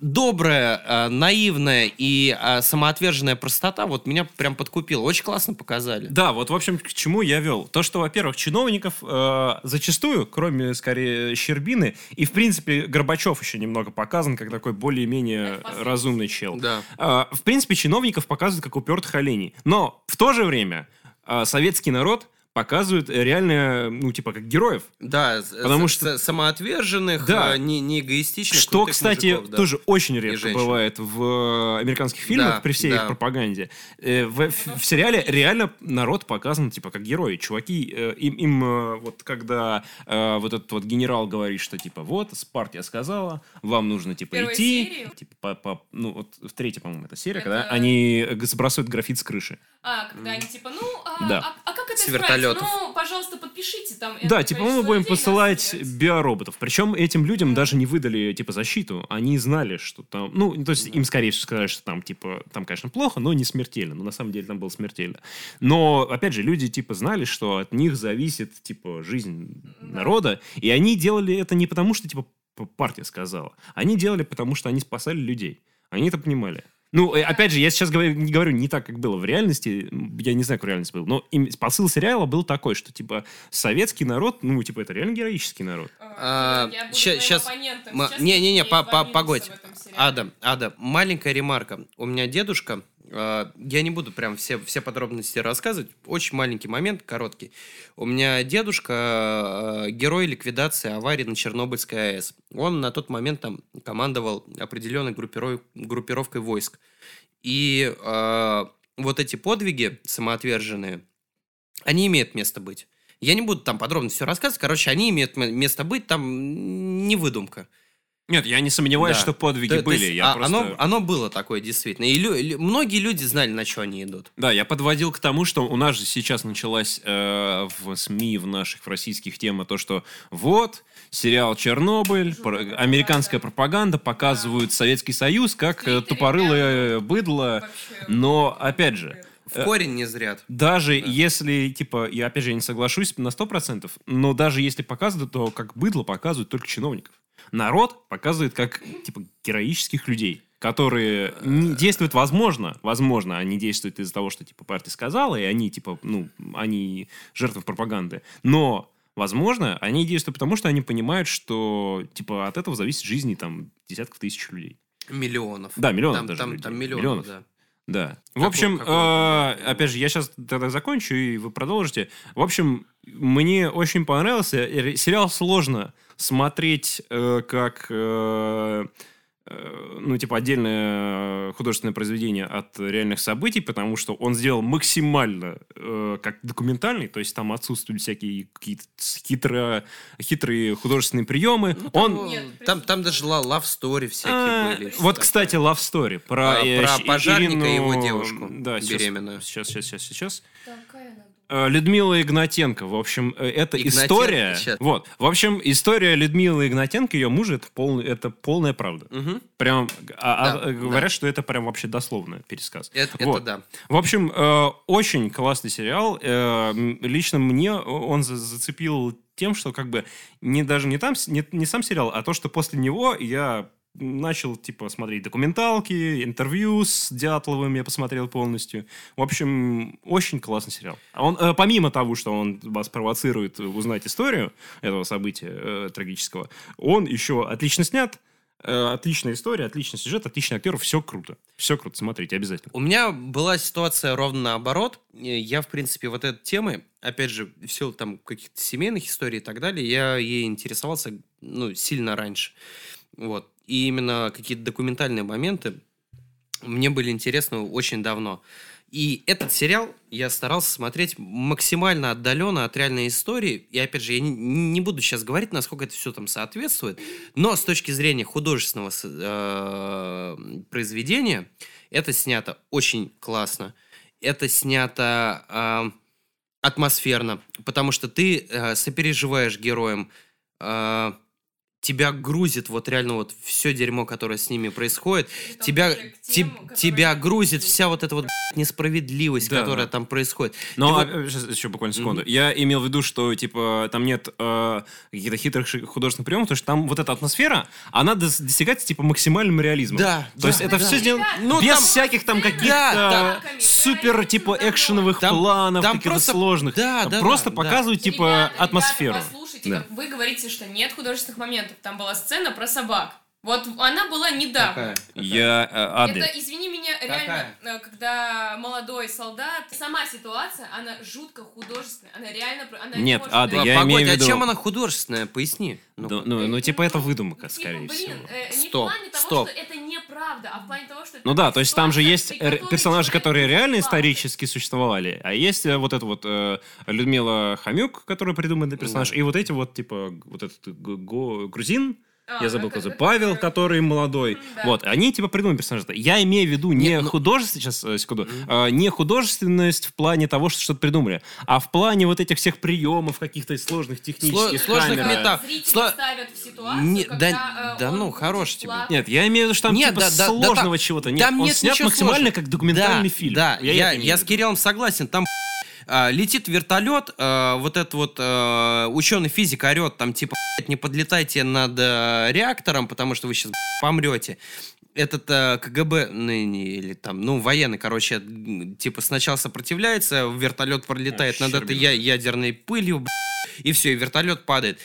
добрая, э, наивная и э, самоотверженная простота вот меня прям подкупила. Очень классно показали. Да, вот, в общем, к чему я вел. То, что, во-первых, чиновников э, зачастую, кроме, скорее, Щербины, и, в принципе, Горбачев еще немного показан, как такой более-менее разумный чел. Да. Э, в принципе, чиновников показывают как упертых оленей. Но в то же время э, советский народ показывают реально, ну, типа, как героев. Да, Потому с- что- с- самоотверженных, Да. э, не, не эгоистичных. Что, кстати, мужиков, да. тоже очень редко бывает в э, американских фильмах Да, при всей да. их пропаганде. Э, в, в- в сериале реально народ показан типа как герои. Чуваки, э, им, им, э, вот когда э, вот этот вот генерал говорит, что типа вот, Спартия сказала, вам нужно типа Первой идти. серии? Типа, по, по- ну вот в третьей, по-моему, это серия, Это- когда они сбрасывают графит с крыши. А, когда они типа, ну, а, Да. а- а как это С исправить? Ну, пожалуйста, подпишите там. Да, типа мы будем нас посылать собирать». биороботов. Причем этим людям даже не выдали, типа, защиту. Они знали, что там... Ну, то есть им, скорее всего, сказали, что там, типа, там, конечно, плохо, но не смертельно. Но на самом деле там было смертельно. Но, опять же, люди, типа, знали, что от них зависит, типа, жизнь народа. И они делали это не потому, что, типа, партия сказала. Они делали, потому что они спасали людей. Они это понимали. Ну, э, опять же, я сейчас говорю, не говорю не так, как было в реальности. Я не знаю, как реальность был. Но им- посыл сериала был такой, что, типа, советский народ, ну, типа, это реально героический народ. А. Ма- Сейчас Не-не-не, погодь. в этом сериале. Ада, Ада, маленькая ремарка. У меня дедушка, я не буду прям все, все подробности рассказывать, очень маленький момент, короткий. У меня дедушка э, герой ликвидации аварии на Чернобыльской АЭС. Он на тот момент там командовал определенной группирой- группировкой войск. И э, вот эти подвиги самоотверженные, они имеют место быть. Я не буду там подробно все рассказывать. Короче, они имеют место быть, там не выдумка. Нет, я не сомневаюсь, Да. что подвиги То- то были. есть, я а, просто... оно, оно было такое, действительно. И лю- лю- многие люди знали, на что они идут. Да, я подводил к тому, что у нас же сейчас началась э, в СМИ, в наших в российских тема то, что вот, сериал «Чернобыль», Жуткая пр- американская пропаганда, показывают Советский Союз как э, тупорылое быдло. Но, опять же, В Э, корень не зрят. даже если, типа, я опять же не соглашусь на 100%, но даже если показывают, то как быдло показывают только чиновников. Народ показывает как, типа, героических людей, которые не действуют, возможно, возможно, они действуют из-за того, что, типа, партия сказала, и они, типа, ну, они жертвы пропаганды. Но, возможно, они действуют потому, что они понимают, что, типа, от этого зависит жизни, там, десятков тысяч людей. Миллионов. Да, миллионов там, даже там, людей. там миллионов, Миллионов. да. Да. В Какой- общем, какой э, опять же, я сейчас тогда закончу, и вы продолжите. В общем, мне очень понравился. Э, Сериал сложно смотреть э, как, э, э, ну, типа, отдельное художественное произведение от реальных событий, потому что он сделал максимально э, как документальный, то есть там отсутствуют всякие какие-то хитро, хитрые художественные приемы. Ну, он... там, Нет, там, там даже love story всякие А, были. Вот, такое. кстати, love story про, Про- э, про Щ- пожарника и его девушку да, беременную. Сейчас, сейчас, сейчас, сейчас. Такая она Э, Людмила Игнатенко. В общем, э, это Игнатенко, история. щас. Вот. В общем, история Людмилы Игнатенко, ее мужа, это, полный, это полная правда. Мгм. Прям, а- а, Да, говорят, да. что это прям вообще дословно пересказ. Это, это Вот. да. В общем, э, очень классный сериал. Э, лично мне он за- зацепил тем, что как бы не даже не там не, не сам сериал, а то, что после него я начал типа смотреть документалки, интервью с Дятловым я посмотрел полностью. В общем, очень классный сериал. А Он э, помимо того, что он вас провоцирует узнать историю этого события э, трагического, он еще отлично снят. э, отличная история, отличный сюжет, отличный актер, все круто. Все круто, смотрите, обязательно. У меня была ситуация ровно наоборот. Э, Я, в принципе, вот этой темой, опять же, в силу там каких-то семейных историй и так далее, я ей интересовался, ну, сильно раньше. Вот. И именно какие-то документальные моменты мне были интересны очень давно. И этот сериал я старался смотреть максимально отдаленно от реальной истории. И опять же, я не, не буду сейчас говорить, насколько это все там соответствует. Но с точки зрения художественного э, произведения, это снято очень классно. Это снято э, атмосферно, потому что ты э, сопереживаешь героям. Э, тебя грузит вот реально вот все дерьмо, которое с ними происходит, Притом тебя, даже к теб- тем, которые тебя грузит вся вот эта вот несправедливость, Да, которая да. там происходит. Но Ты вот- а, сейчас еще буквально секунду. Я имел в виду, что типа там нет э, каких-то хитрых художественных приемов, потому что там вот эта атмосфера, она дос- достигается типа максимальным реализмом. Да, То да, есть это да. все сделано Ребят, Ну, без там- всяких там Да, каких-то да, там- супер типа экшеновых Там- планов, там каких-то просто- сложных. да, Там да, просто да, показывают типа Ребята, ребята, атмосферу. послушайте, Да. вы говорите, что нет художественных моментов. Там была сцена про собак. Вот она была недавно. Я э. Это, извини меня, реально, э, когда молодой солдат, сама ситуация, она жутко художественная, она реально, про- она не Нет, Ада, быть- я Погодь, имею в а виду- чем она художественная? Поясни. Ну, Ну, ну, ну, типа это выдумка, Типа, скорее блин, всего. э, не Стоп, в плане того, стоп. что это неправда, а в плане того, что... Ну это да, то есть там же есть персонажи, которые не реально исторически существовали, а есть э, вот эта вот э, Людмила Хомюк, которая придуманный персонаж, Да. и вот эти вот, типа, вот этот грузин, А, я забыл, как- кто Павел, который молодой. Да. Вот, они типа придумали персонажа. Я имею в виду не Не, ну- художественность, сейчас, э, секунду, э, не художественность в плане того, что что-то придумали, а в плане вот этих всех приемов каких-то сложных технических сложных камер. мета- Зрители Сло- ставят в ситуацию, Не- когда, да- э, да ну, хорош тебе. плакать. Нет, я имею в виду, что там Нет, типа да, да, да сложного там- чего-то нет. там Он нет снят максимально сложного. как документальный Да, фильм. Да, я, я, в с. Кириллом согласен. Там а, летит вертолет, а, вот этот вот ученый физик орет, там типа «Блядь, не подлетайте над реактором, потому что вы сейчас помрете. Этот э, КГБ, ну, или там, ну, военный, короче, типа сначала сопротивляется, вертолет пролетает О, над этой я- ядерной пылью, и все, и вертолет падает.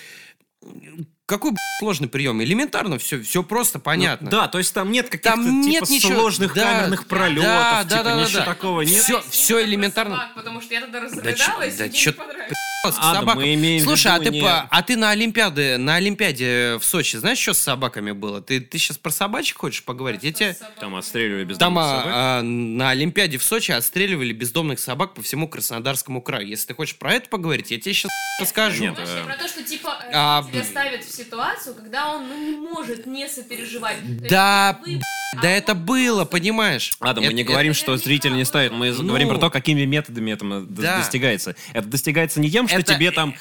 Какой сложный прием? Элементарно, все, все просто понятно. Ну, да, то есть там нет каких-то Там нет типа ничего- сложных да, камерных пролетов, да, типа да, да, ничего да. такого нет. Снимем про элементарно. потому что я тогда разрыдалась, да и мне чё- не понравилось. Ада, собака. мы имеем Слушай, а виду ты, не- по- а ты на Олимпиаде, на Олимпиаде в Сочи, знаешь, что с собаками было? Ты, ты сейчас про собачек хочешь поговорить? Я тебе... Там отстреливали без Там а, а, на Олимпиаде в Сочи отстреливали бездомных собак по всему Краснодарскому краю. Если ты хочешь про это поговорить, я тебе сейчас расскажу. Нет, я э, про то, что типа э, а, тебя ставят в ситуацию, когда он ну, не может не сопереживать. То есть Да, вы, да это было, понимаешь? Ада, мы Это- не говорим, это что зритель не ставит, мы было. говорим Ну. про то, какими методами это Да. достигается. Это достигается не тем, что Это- тебе там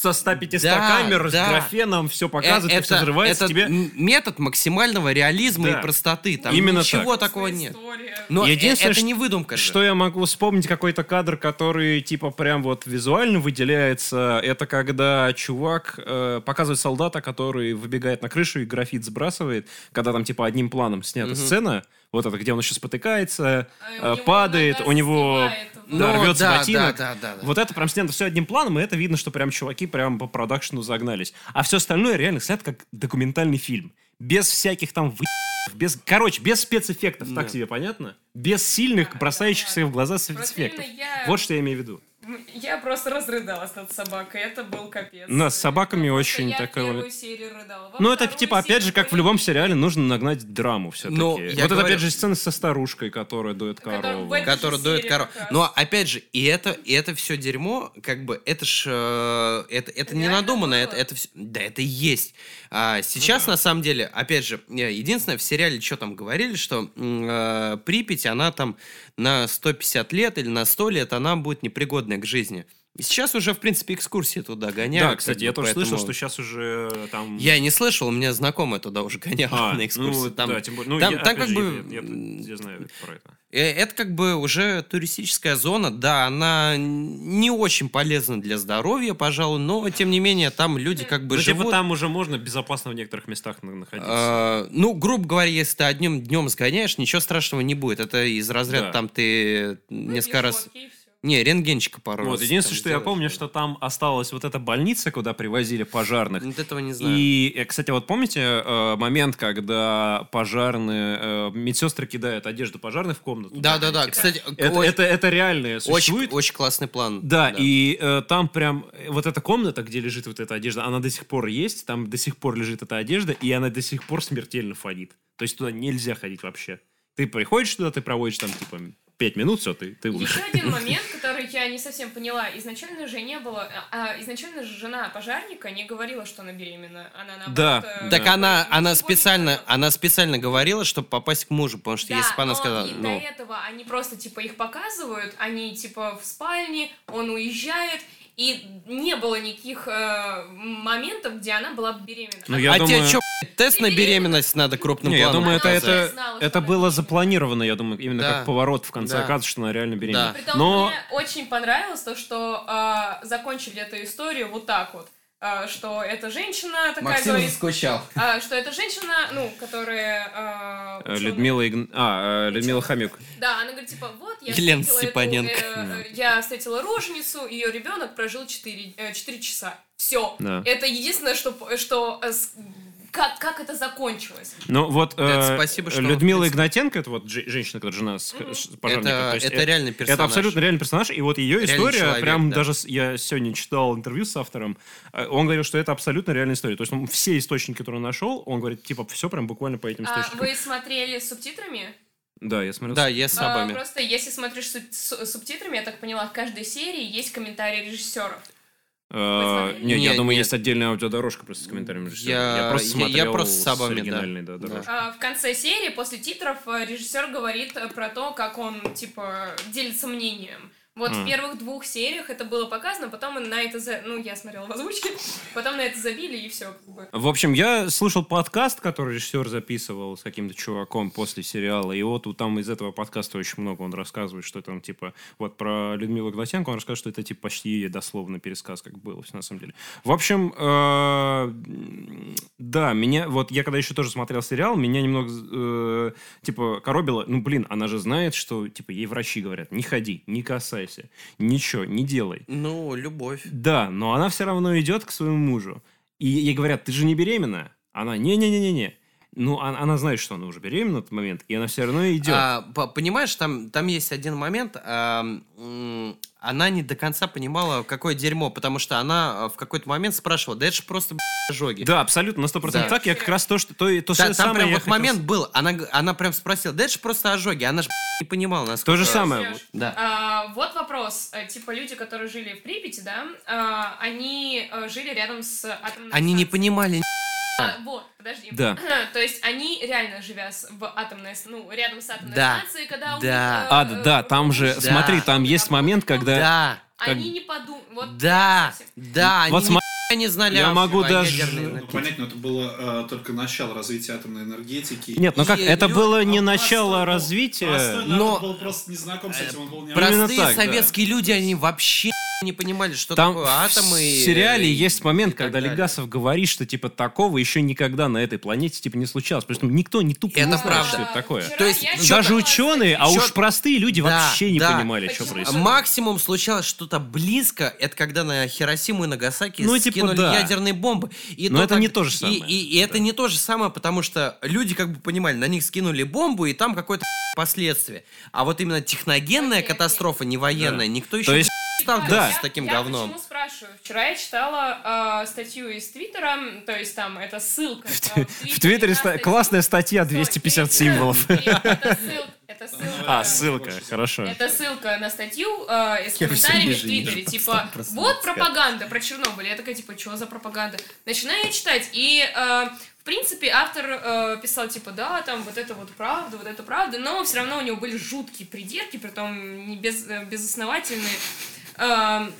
со 150 Да, камер с да. графеном все Э, показывают, это, все взрывается, это тебе... метод максимального реализма Да. и простоты. Там Именно ничего так. такого нет. Но э- Единственное, это не выдумка же. Что я могу вспомнить какой-то кадр, который типа прям вот визуально выделяется, это когда чувак э, показывает солдата, который выбегает на крышу и графит сбрасывает, когда там типа одним планом снята сцена, вот это, где он еще спотыкается, А, э, падает, у него в- да, Ну, рвется да, ботинок. да, да, да, да. Вот это прям снято все одним планом, и это видно, что прям чуваки прям по продакшену загнались. А все остальное реально снято как документальный фильм. Без всяких там вы... без, короче, без спецэффектов, так себе понятно? Без сильных, бросающихся в глаза спецэффектов. я- Вот что я имею в виду. Я просто разрыдалась над собакой, это был капец. Ну, с собаками Потому очень что такое Я первую серию рыдала. во Ну, это типа, опять же, как в любом сериале, нужно нагнать драму все-таки. Ну, вот я это, говорю- опять же, сцена со старушкой, которая дует Которая корову. же дует корову. раз. Но опять же, и это, и это все дерьмо, как бы, это ж, э, это, это не надумано, это, это всё- да, это и есть. А сейчас, на самом деле, опять же, э, единственное, в сериале что там говорили, что м, э, Припять, она там на 150 лет или на 100 лет, она будет непригодная к жизни. Сейчас уже, в принципе, экскурсии туда гоняют. Да, кстати, я бы, тоже слышал, что сейчас уже э, там... Я не слышал, у меня знакомая туда уже гоняла А, на экскурсии. ну, там, да, тем более, ну, там, я, там опять как же, бы... Я, я- я знаю про это. Э, Это как бы уже туристическая зона, да, она не очень полезна для здоровья, пожалуй, но тем не менее там люди как бы Ну, типа, живут. там уже можно безопасно в некоторых местах на- находиться. э, ну, грубо говоря, если ты одним днем сгоняешь, ничего страшного не будет. Это из разряда Да. там ты Выпьешь несколько раз... Не, рентгенчика пару раз. Вот, единственное, там что я сделаешь, помню, что там осталась вот эта больница, куда привозили пожарных. Вот этого не знаю. И, э, кстати, вот помните э, момент, когда пожарные, э, медсестры кидают одежду пожарных в комнату? Да-да-да, Типа, кстати, Это, очень, это, это реальное очень, существует. очень классный план. Да, и э, там прям э, вот эта комната, где лежит вот эта одежда, она до сих пор есть, там до сих пор лежит эта одежда, и она до сих пор смертельно фонит. То есть туда нельзя ходить вообще. Ты приходишь туда, ты проводишь там типа пять минут, все, ты, ты умер. Еще один момент, который я не совсем поняла. Изначально же не было... а, а, изначально же жена пожарника не говорила, что она беременна. Она наоборот... Да, э, Так Да. она, она специально, говорила. она специально говорила, чтобы попасть к мужу, потому что Да, если бы она сказала, и ну, до этого они просто, типа, их показывают, они, типа, в спальне, он уезжает, и не было никаких э, моментов, где она была беременна. Ну, я а думаю... тебе что, тест на беременность надо крупным Не, я планом думаю, это, это, знала, это было запланировано, я думаю, именно Да. как поворот в конце Да. оказывается, что она реально беременна. Да. Притом Но мне очень понравилось то, что э, закончили эту историю вот так вот. Э, что эта женщина такая Максим говорит, заскучал. а, что эта женщина, ну, которая... э, э, Людмила, Игн- а, э, Людмила Хамюк. Да, она говорит, типа, вот, я Елена встретила, эту, Степаненко. э, э, я встретила роженицу, ее ребенок прожил 4, 4 часа. Все. Да. Это единственное, что, что э, с- как, как это закончилось. Ну вот э, Это спасибо, что, Людмила в принципе- Игнатенко, это вот женщина, которая жена с- с пожарника. Это, то есть это реальный персонаж. Это абсолютно реальный персонаж, и вот ее Реальный история, человек, прям да. даже я сегодня читал интервью с автором, э, он говорил, что это абсолютно реальная история. То есть он все источники, которые он нашел, он говорит, типа, все прям буквально по этим А источникам. вы смотрели с субтитрами? Да, я смотрел. Да, я с А, сабами. просто если смотришь с, с- субтитрами, я так поняла, в каждой серии есть комментарии режиссеров. Э, смотрели? Нет, я думаю, нет. есть отдельная аудиодорожка просто с коммиментариями режиссера. Я- просто я- смотрел я просто с да. оригинальной, да, Да. дорожкой. А, в конце серии, после титров, э, режиссер говорит э, про то, как он, типа, делится мнением. Вот в М. первых двух сериях это было показано, потом на это... За... Ну, я смотрела в озвучке, потом на это забили, и все, как бы. В общем, я слушал подкаст, который режиссер записывал с каким-то чуваком после сериала, и вот там из этого подкаста очень много он рассказывает, что там, типа, вот про Людмилу Глотенко, он рассказывает, что это, типа, почти дословно пересказ, как было все на самом деле. В общем, э, да, меня, вот я когда еще тоже смотрел сериал, меня немного, э, типа, коробило, ну, блин, она же знает, что, типа, ей врачи говорят, не ходи, не касайся, ничего, не делай. Ну, любовь. Да, но она все равно идет к своему мужу. И ей говорят, ты же не беременна? Она, не-не-не-не-не. Ну, а- она знает, что она уже беременна в этот момент, и она все равно идет. А, по- понимаешь, там, там есть один момент, а, м, она не до конца понимала, какое дерьмо, потому что она а, в какой-то момент спрашивала, да это же просто б***ь, ожоги. Да, абсолютно, на 100% Да. так. Я как раз то, что то, то же там самое прям вот хотел момент был, она, она прям спросила, да это же просто ожоги, она же не понимала, насколько... То же самое. Вот. Да. а, вот вопрос. Э, Типа, люди, которые жили в Припяти, да, а, они э, жили рядом с атомной Они не понимали, А, вот, подожди. Да. То есть они реально живя с- в атомной, ну, рядом с атомной Да. станцией, когда у Да. них, э, А, да, да, там же, Да. смотри, там есть момент, когда... да, Они не подумали. Вот да, да, они Вот ни см- хуя не знали Я о- могу даже- Ну, энергетике. понятно, это было э, только начало развития атомной энергетики. Нет, ну как, И это было не А начало развития. Простой но- был просто не знаком с этим, он был не Именно Простые так, да. советские люди, они вообще не понимали, что Там такое атомы. в и- сериале и есть момент, так когда далее. Легасов говорит, что типа такого еще никогда на этой планете типа не случалось. Потому что никто не тупо Это не знает, правда. что это такое. Вчера То есть Даже ученые, а уж простые люди Да, вообще не да. понимали, что происходит. Максимум случалось что-то близко, это когда на Хиросиму и Нагасаки Ну, типа, скинули да. ядерные бомбы. И Но это так- не то же и- самое. И, и это не то же самое, потому что люди как бы понимали, на них скинули бомбу, и там какое-то последствие. А вот именно техногенная катастрофа, не военная, никто еще есть- не сталкивался Да. с таким я говном. почему спрашиваю? Вчера я читала э, статью из Твиттера, то есть там это ссылка. В Твиттере классная статья, статью. 250 Кирилл, символов. Это ссылка. А, ссылка, хорошо. Это ссылка на статью э, с Я комментариями в Твиттере. Типа, вот пропаганда про Чернобыль. Я такая, типа, что за пропаганда? Начинаю я читать, и, э, принципе, автор э, писал, типа, да, там вот это вот правда, вот это правда, но все равно у него были жуткие придирки, притом не без, э, безосновательные. Эм,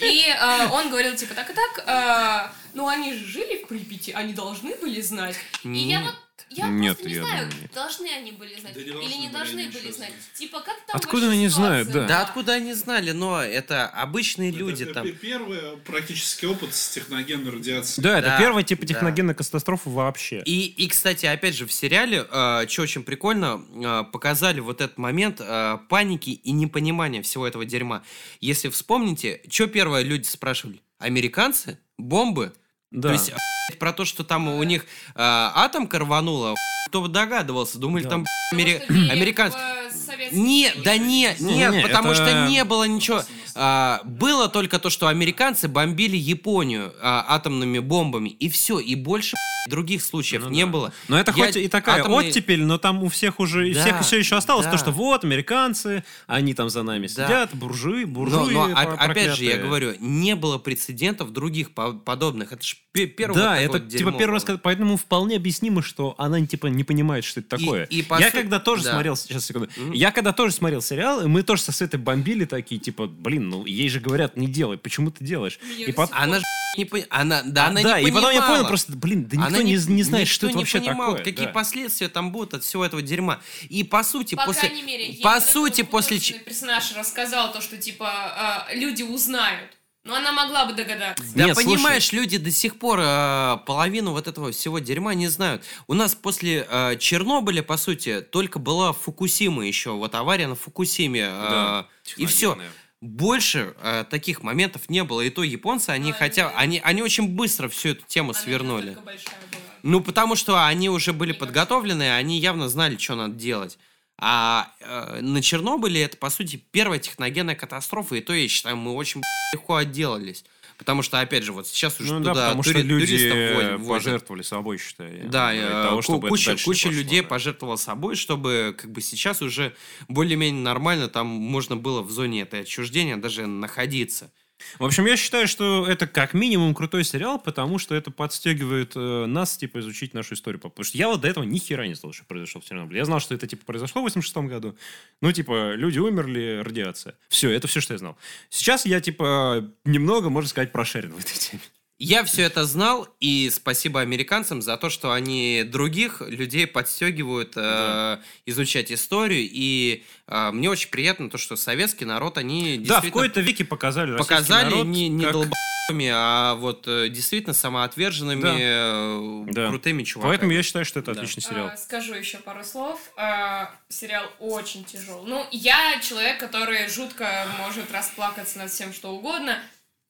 и э, он говорил, типа, так и так, э, ну они же жили в Припяти, они должны были знать. И я вот, я Нет, просто не я знаю, думаю, нет. должны они были знать Да не или не были, должны были что знать. знать. Типа, как там Откуда они ситуация знают, да? Да откуда они знали, но это обычные Это люди пе- там. пе- Первый практический опыт с техногенной радиацией. Да, это Да, первая типа да. техногенная катастрофа вообще. И, и, кстати, опять же, в сериале, что очень прикольно, э, показали вот этот момент э, паники и непонимания всего этого дерьма. Если вспомните, что первое люди спрашивали? Американцы? Бомбы? Да. То есть, охуеть, про то, что там у них э, атомка рванула, кто бы догадывался, думали, Да. там амери- американцы. э, Не, да не, Не, нет, не, потому это- что не было ничего. А, было только то, что американцы бомбили Японию а, атомными бомбами, и все, и больше других случаев Ну не да. было. Но это Я- хоть и такая атомные- оттепель, но там у всех уже, Да, всех все еще осталось да. то, что вот американцы, они там за нами Да. сидят, буржуи, Но, буржуи. но оп- опять же, я говорю, не было прецедентов других по- подобных. Это же первый Да, это типа первый раз, поэтому вполне объяснимо, что она типа не понимает, что это И- такое. и по я су- когда тоже да. смотрел, сейчас секунду, Я когда тоже смотрел сериал, и мы тоже со Светой бомбили такие, типа, блин, ну ей же говорят, не делай, почему ты делаешь? Меня И до пот- сих пор Она же не пон- она, да, она А, да, не и потом я понимала. понял просто, блин, да никто Она не, не знает, никто что это не вообще понимал, такое. какие да. последствия там будут от всего этого дерьма. И по сути, По после... крайней мере, по сути, после... персонаж рассказал то, что, типа, а, люди узнают. Но она могла бы догадаться. Да Нет, слушай. понимаешь, люди до сих пор э, половину вот этого всего дерьма не знают. У нас после э, Чернобыля, по сути, только была Фукусима еще, вот авария на Фукусиме. э, Да, и все. Больше э, таких моментов не было. И то японцы, они Да, хотя... да. Они, они очень быстро всю эту тему Она не свернули. большая. Ну, потому что они уже были подготовлены, они явно знали, что надо делать. А э, на Чернобыле это, по сути, первая техногенная катастрофа, и то, я считаю, мы очень легко отделались. Потому что, опять же, вот сейчас уже Ну да, туда потому тури- что люди возят. пожертвовали собой, считай. Да, ради э, того, чтобы куча, куча пошло, людей да. пожертвовала собой, чтобы как бы сейчас уже более-менее нормально там можно было в зоне этой отчуждения даже находиться. В общем, я считаю, что это как минимум крутой сериал, потому что это подстегивает э, нас, типа, изучить нашу историю. Потому что я вот до этого ни хера не знал, что произошло в Чернобыле. Я знал, что это, типа, произошло в 86 году. Ну, типа, люди умерли, радиация. Все, это все, что я знал. Сейчас я, типа, немного, можно сказать, прошарен в этой теме. Я все это знал, и спасибо американцам за то, что они других людей подстегивают э, изучать историю. И э, мне очень приятно то, что советский народ, они Да, в какой-то веке показали показали народ не, не как- долбами, а вот э, действительно самоотверженными, Да. э, Да. крутыми чуваками. Поэтому я считаю, что это Да. отличный сериал. А, скажу еще пару слов. А, сериал очень тяжелый. Ну, я человек, который жутко может расплакаться над всем, что угодно.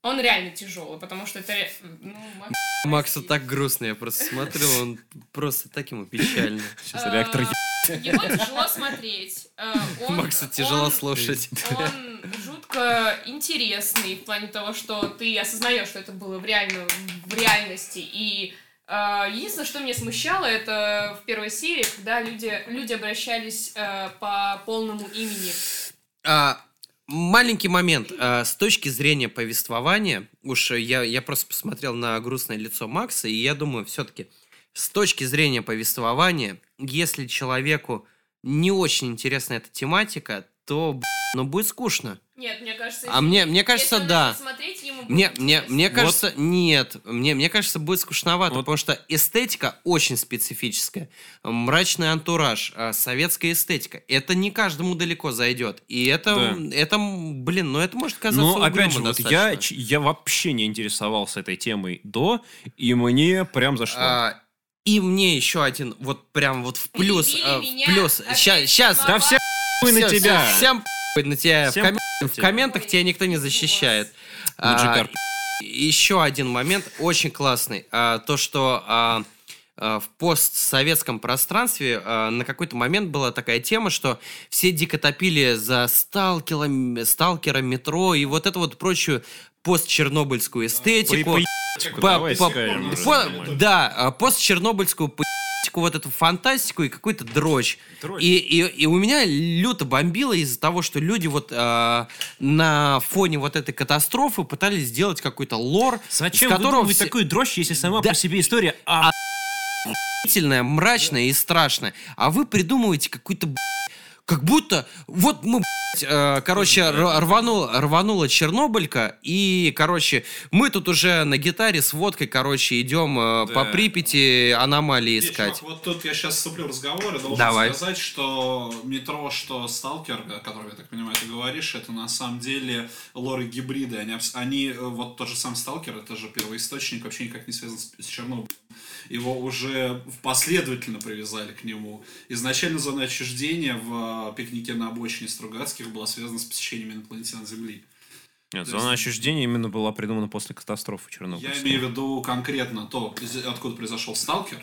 Он реально тяжелый, потому что это... Ну, Макс, Максу так грустно, я просто смотрю, он просто так ему печально. Сейчас реактор Его тяжело смотреть. А, он- Максу тяжело слушать. Он жутко интересный в плане того, что ты осознаешь, что это было в, реально, в реальности. И а, единственное, что меня смущало, это в первой серии, когда люди, люди обращались по полному имени. А, маленький момент. А, с точки зрения повествования, уж я, я просто посмотрел на грустное лицо Макса, и я думаю, все-таки с точки зрения повествования, если человеку не очень интересна эта тематика, то, ну, будет скучно. Нет, мне кажется... А мне- мне кажется, если он да. смотреть, ему будет Мне, мне, мне кажется, нет. Мне, мне кажется, будет скучновато, Вот. потому что эстетика очень специфическая. Мрачный антураж, а, советская эстетика. Это не каждому далеко зайдет. И это, Да. это блин, ну это может казаться Но опять же, вот я, я вообще не интересовался этой темой до, и мне прям зашло. А, и мне еще один, вот прям вот в плюс, а, в плюс. Сейчас, слова. да все на тебя. всё, Всем на тебя. В, на в комментах тебя никто не защищает. А, Маджикарп. еще один момент очень классный. А, то, что а, а, в постсоветском пространстве а, на какой-то момент была такая тема, что все дико топили за сталкера, сталкера, метро и вот это вот прочую постчернобыльскую эстетику. По- По- по- по- нормально. да, а, постчернобыльскую по***тику, вот эту фантастику и какую-то дрочь. Дрочь. И, и, и у меня люто бомбило из-за того, что люди вот а, на фоне вот этой катастрофы пытались сделать какой-то лор, Зачем которого выдумывать все- такую дрожь, если сама Да. по себе история а, охуительное, мрачное и страшное. А вы придумываете какую-то как будто вот мы, э, короче, рванул, рванула Чернобылька, и, короче, мы тут уже на гитаре с водкой, короче, идем э, Да. по Припяти аномалии Не, искать. чувак, вот тут я сейчас вступлю в разговор и должен Давай. сказать, что метро, что Сталкер, о котором, я так понимаю, ты говоришь, это на самом деле лоры гибриды. Они, они, э, вот тот же сам Сталкер, это же первоисточник, вообще никак не связан с, с Чернобылем. Его уже последовательно привязали к нему. Изначально зона отчуждения в э, пикнике на обочине Стругацких была связана с посещением инопланетян Земли. Нет, То зона есть- отчуждения именно была придумана после катастрофы Чернобыля. Я имею в виду конкретно то, откуда произошел Сталкер.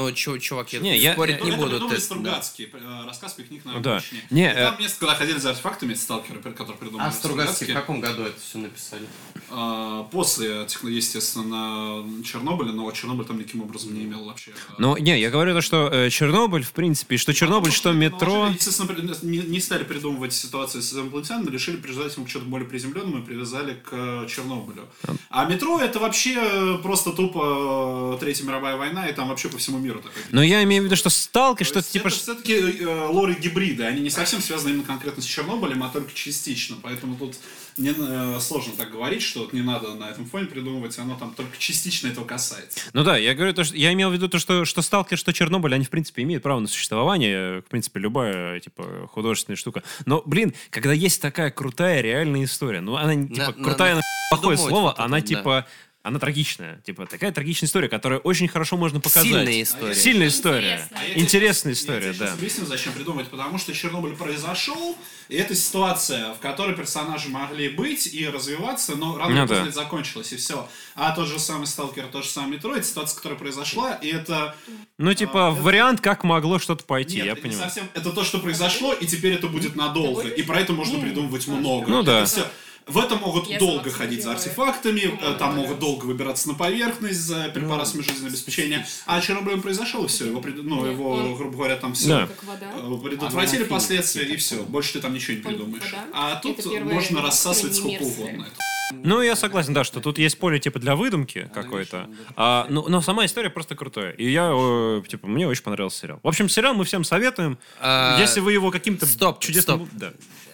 Ну, чё, чувак, я Не, я- спорить Ну, не это буду. да. Стругацкий, э, рассказ «Пикник на Да. обочине». Не, И там э, место, куда ходили за артефактами сталкеры, которые придумали А Стругацкий в каком году это все написали? А, После, естественно, Чернобыля, но Чернобыль там никаким образом не имел вообще... э, Ну, не, я говорю то, что э, Чернобыль, в принципе, что Чернобыль, что метро... Наложили, Естественно, при- не, не стали придумывать ситуацию с инопланетянами, решили привязать ему к чему-то более приземленному и привязали к э, Чернобылю. А метро это вообще э, просто тупо э, Третья мировая война, и там вообще по всему миру такой. Но я имею в виду, что сталкер, То что есть типа... это все-таки э, лоры гибриды, они не совсем связаны именно конкретно с Чернобылем, а только частично. Поэтому тут не, э, сложно так говорить, что вот не надо на этом фоне придумывать, оно там только частично этого касается. Ну да, я говорю, то, что, я имел в виду то, что, что Сталкер, что Чернобыль, они, в принципе, имеют право на существование, в принципе, любая, типа, художественная штука. Но, блин, когда есть такая крутая реальная история, ну, она, типа, на- крутая, на- на плохое слово, она, да. Она трагичная. Типа, такая трагичная история, которую очень хорошо можно показать. Сильная история. Сильная история. Интересная. А я Интересная история, я тебе да. объясню, зачем придумать. Потому что Чернобыль произошел, и это ситуация, в которой персонажи могли быть и развиваться, но рано Ну да. это закончилось, и все. А тот же самый Сталкер, тот же самый Метро, это ситуация, которая произошла, и это... Ну, типа, А, это- вариант, как могло что-то пойти, Нет, я это не понимаю. совсем... Это то, что произошло, и теперь это будет надолго. И про это можно придумывать много. Ну да. Это всё. В этом могут Я долго ходить за артефактами, э, там могут долго выбираться на поверхность за препаратами жизненного обеспечения. А Чернобыль произошел, и все. Его, пред- ну, Нет, его, он- грубо говоря, там все вода. предотвратили последствия, и все. Больше ты там ничего не придумаешь. А тут Это можно рассасывать сколько угодно. Ну, я согласен, да, что тут есть поле, типа, для выдумки какой-то. А, ну, но сама история просто крутая. И я, э, типа, мне очень понравился сериал. В общем, сериал мы всем советуем. А, Если вы его каким-то стоп, чудесным... стоп. Да.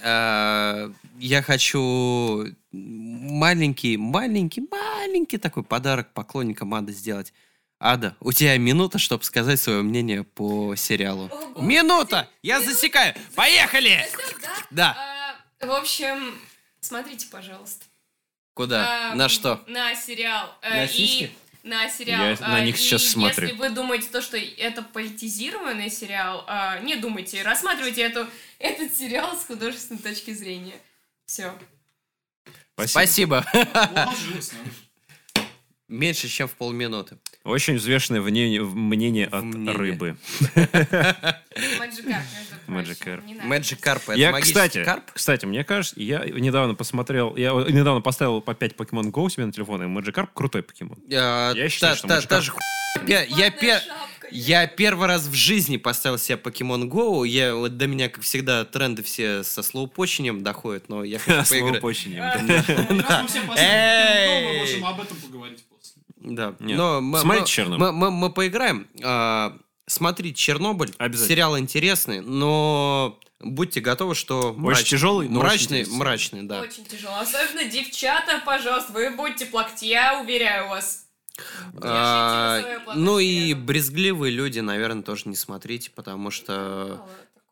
А, Я хочу маленький, маленький, маленький такой подарок поклонникам Ады сделать. Ада, у тебя минута, чтобы сказать свое мнение по сериалу. Ого. Минута! Я засекаю! Поехали! Да. А, В общем, смотрите, пожалуйста. Куда? А, На что? На сериал. Э, На и сиськи? На сериал. Я на А, них и сейчас смотрю. Если вы думаете то, что это политизированный сериал, а, не думайте, рассматривайте эту, этот сериал с художественной точки зрения. Все. Спасибо. Спасибо. Уложилось, наверное. Меньше, чем в полминуты. Очень взвешенное мнение, мнение от Мнение. рыбы. Magic Carp, это Я, кстати, карп? кстати, мне кажется, я недавно посмотрел, я недавно поставил по 5 Pokemon Go себе на телефон, и Magikarp крутой покемон. А, Я считаю, та- что ху- Я, я, первый раз в жизни поставил себе Pokemon Go. Я, вот до меня, как всегда, тренды все со слоупочением доходят, но я хочу поиграть. Раз мы можем об этом поговорить. Да. Нет. Но мы, Смотрите мы- «Чернобыль». Мы, мы- мы поиграем. А, смотрите Чернобыль. Обязательно. Сериал интересный, но будьте готовы, что мрачный. тяжелый, но очень мрачный, интересный. мрачный, да. Очень тяжело. Особенно девчата, пожалуйста, вы будьте плакать, я уверяю вас. А, ну и брезгливые люди, наверное, тоже не смотрите, потому что...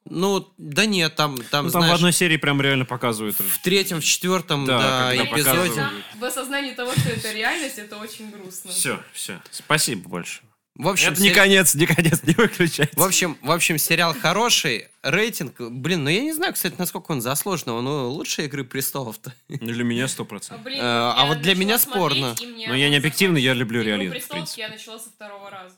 Ну, да нет, там, там, Ну, там в знаешь, одной серии прям реально показывают. в третьем, в четвертом, Да, да, эпизоде. показывают. В осознании того, что это реальность, это очень грустно. Все, все. Спасибо больше. В общем, Это не сери- конец, не конец, не выключайте. В общем, в общем, сериал хороший, рейтинг, блин, ну я не знаю, кстати, насколько он заслуженный, он ну, лучше «Игры престолов»-то. Для меня сто А, процентов. блин, Э, а вот для меня спорно. Но я не он объективный, я люблю «Игру реализм, в престолов» принципе. я начала со второго раза.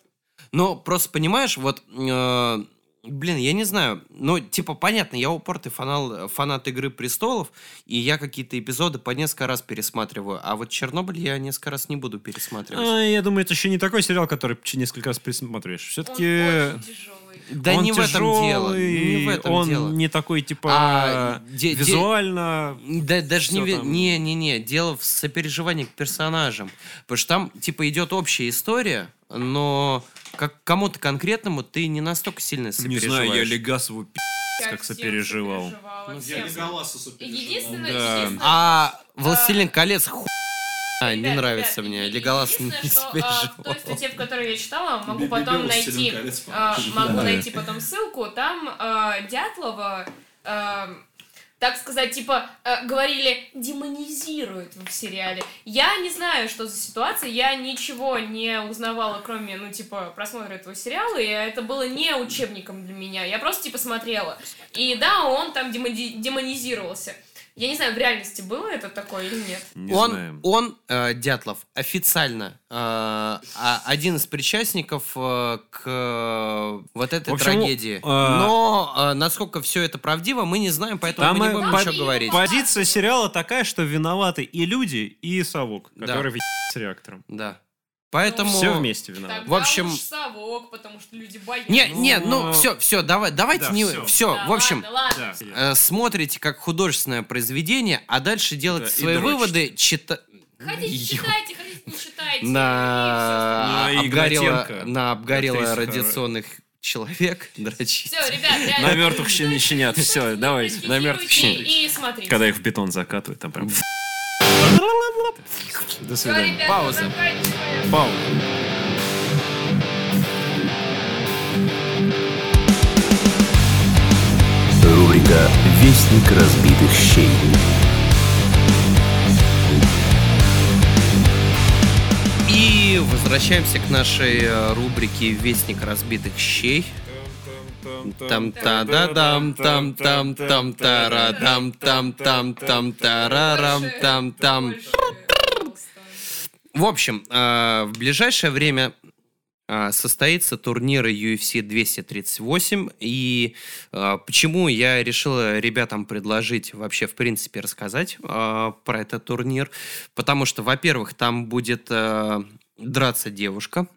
Ну, просто понимаешь, вот, э, блин, я не знаю, ну, типа, понятно, я упортый фанал, фанат «Игры престолов», и я какие-то эпизоды по несколько раз пересматриваю, а вот «Чернобыль» я несколько раз не буду пересматривать. А, я думаю, это еще не такой сериал, который несколько раз присматриваешь. Он Все-таки очень тяжелый. Да он не в этом дело, тяжелый, не в этом он дело. не такой, типа, А, де- де- визуально... Да, даже не, там. не, не, не, дело в сопереживании к персонажам. Потому что там, типа, идет общая история, но как кому-то конкретному ты не настолько сильно Не сопереживаешь. знаю, я Легасову пи***, как всем сопереживал. сопереживала, Я всем. Леголаса сопереживал. Единственное, Да. единственное, А «Властелин колец» ху... А, не Ребят, нравится ребят, мне. Леголас не что, а. В той статье, в которой я читала, могу Би- потом найти, а, могу Да. найти потом ссылку. Там а, Дятлова, а, так сказать, типа а, говорили, демонизируют в сериале. Я не знаю, что за ситуация, я ничего не узнавала, кроме, ну, типа, просмотра этого сериала, и это было не учебником для меня. Я просто, типа, смотрела. И да, он там демони- демонизировался. Я не знаю, в реальности было это такое или нет. Не он, знаем. он э, Дятлов, официально э, а- один из причастников э, к э, вот этой общем, трагедии. а- Но э, насколько все это правдиво, мы не знаем, поэтому Там мы не будем по- ничего говорить. Позиция сериала такая, что виноваты и люди, и совок, Да. который в с реактором. Да. Поэтому... Все вместе виноваты. Тогда В общем- уж совок, потому что люди боятся. Не, не, ну Ну, все, все, давай, давайте да, не... всё. Все, Да, в общем, ладно, ладно. Да. э, смотрите как художественное произведение, а дальше делать Да, свои выводы, чита... Хотите, читайте, хотите, не читайте. На, Ну, и обгорело, на обгорело радиационных человек дрочить. Все, ребят, реально. На мертвых щен- щенят. Все, давайте. На мертвых щенят. И смотрите. Когда их в бетон закатывают, там прям... До свидания. Пауза. Пауза. Рубрика «Вестник разбитых щей». И возвращаемся к нашей э, рубрике «Вестник разбитых щей». Там та да дам там там там тара дам там там там тарарам там там. В общем, в ближайшее время состоится турнир UFC 238. И почему я решил ребятам предложить вообще, в принципе, рассказать про этот турнир? Потому что, во-первых, там будет драться девушка,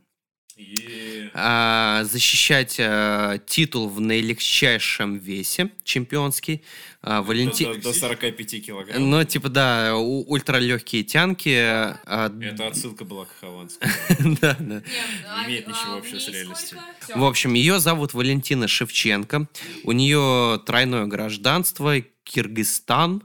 а, защищать а, титул в наилегчайшем весе, чемпионский. А, Валенти- До, до 45 килограмм. Ну, типа, да, у- ультралегкие тянки. а, Это отсылка была к Хованскому. да, да. Нет, а- имеет ничего общего в с реальностью. В общем, ее зовут Валентина Шевченко. У нее тройное гражданство Киргизстан,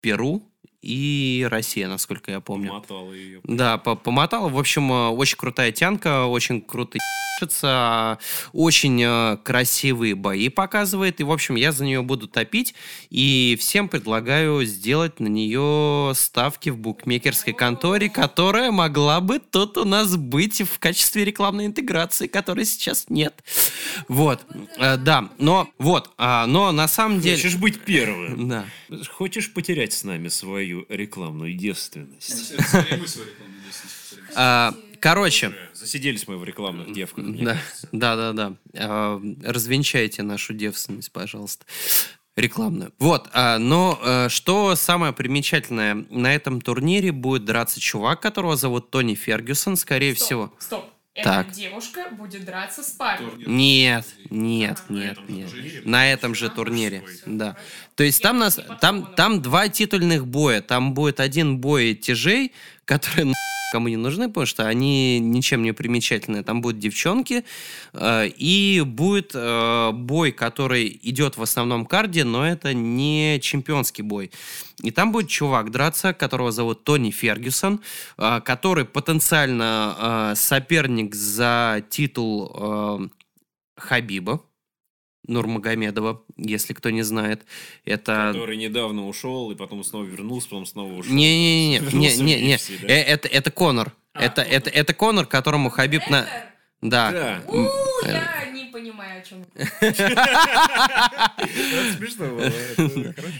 Перу и Россия, насколько я помню. Мотал ее. Да, по- помотала. В общем, э, очень крутая тянка, очень круто ебашится, очень э, красивые бои показывает. И, в общем, я за нее буду топить. И всем предлагаю сделать на нее ставки в букмекерской конторе, которая могла бы тут у нас быть в качестве рекламной интеграции, которой сейчас нет. Вот, Э, да, но вот, а, но на самом деле... Хочешь быть первым? Да. Хочешь потерять с нами свою рекламную девственность? А, короче, Засиделись мы в рекламных девках. Да, да, да, да. А, Развенчайте нашу девственность, пожалуйста. Рекламную. Вот, а, но а, что самое примечательное, на этом турнире будет драться чувак, которого зовут Тони Фергюсон, скорее Стоп, всего. Стоп. Так. Эта девушка будет драться с парнем. Нет, нет, А. нет, этом же нет. турнире? На этом же турнире, да. То есть Я там нас, там, там два титульных боя. Там будет один бой тяжей, которые нахуй кому не нужны, потому что они ничем не примечательные. Там будут девчонки, э, и будет э, бой, который идет в основном карде, но это не чемпионский бой. И там будет чувак драться, которого зовут Тони Фергюсон, э, который потенциально э, соперник за титул э, Хабиба. Нурмагомедова, если кто не знает. Это... Который недавно ушел и потом снова вернулся, потом снова ушел. Не-не-не, не-не-не. Да? Э, Это, это Конор. Это, это, это Конор, которому Хабиб на... Это? Да. Да. У, я не понимаю, о чем.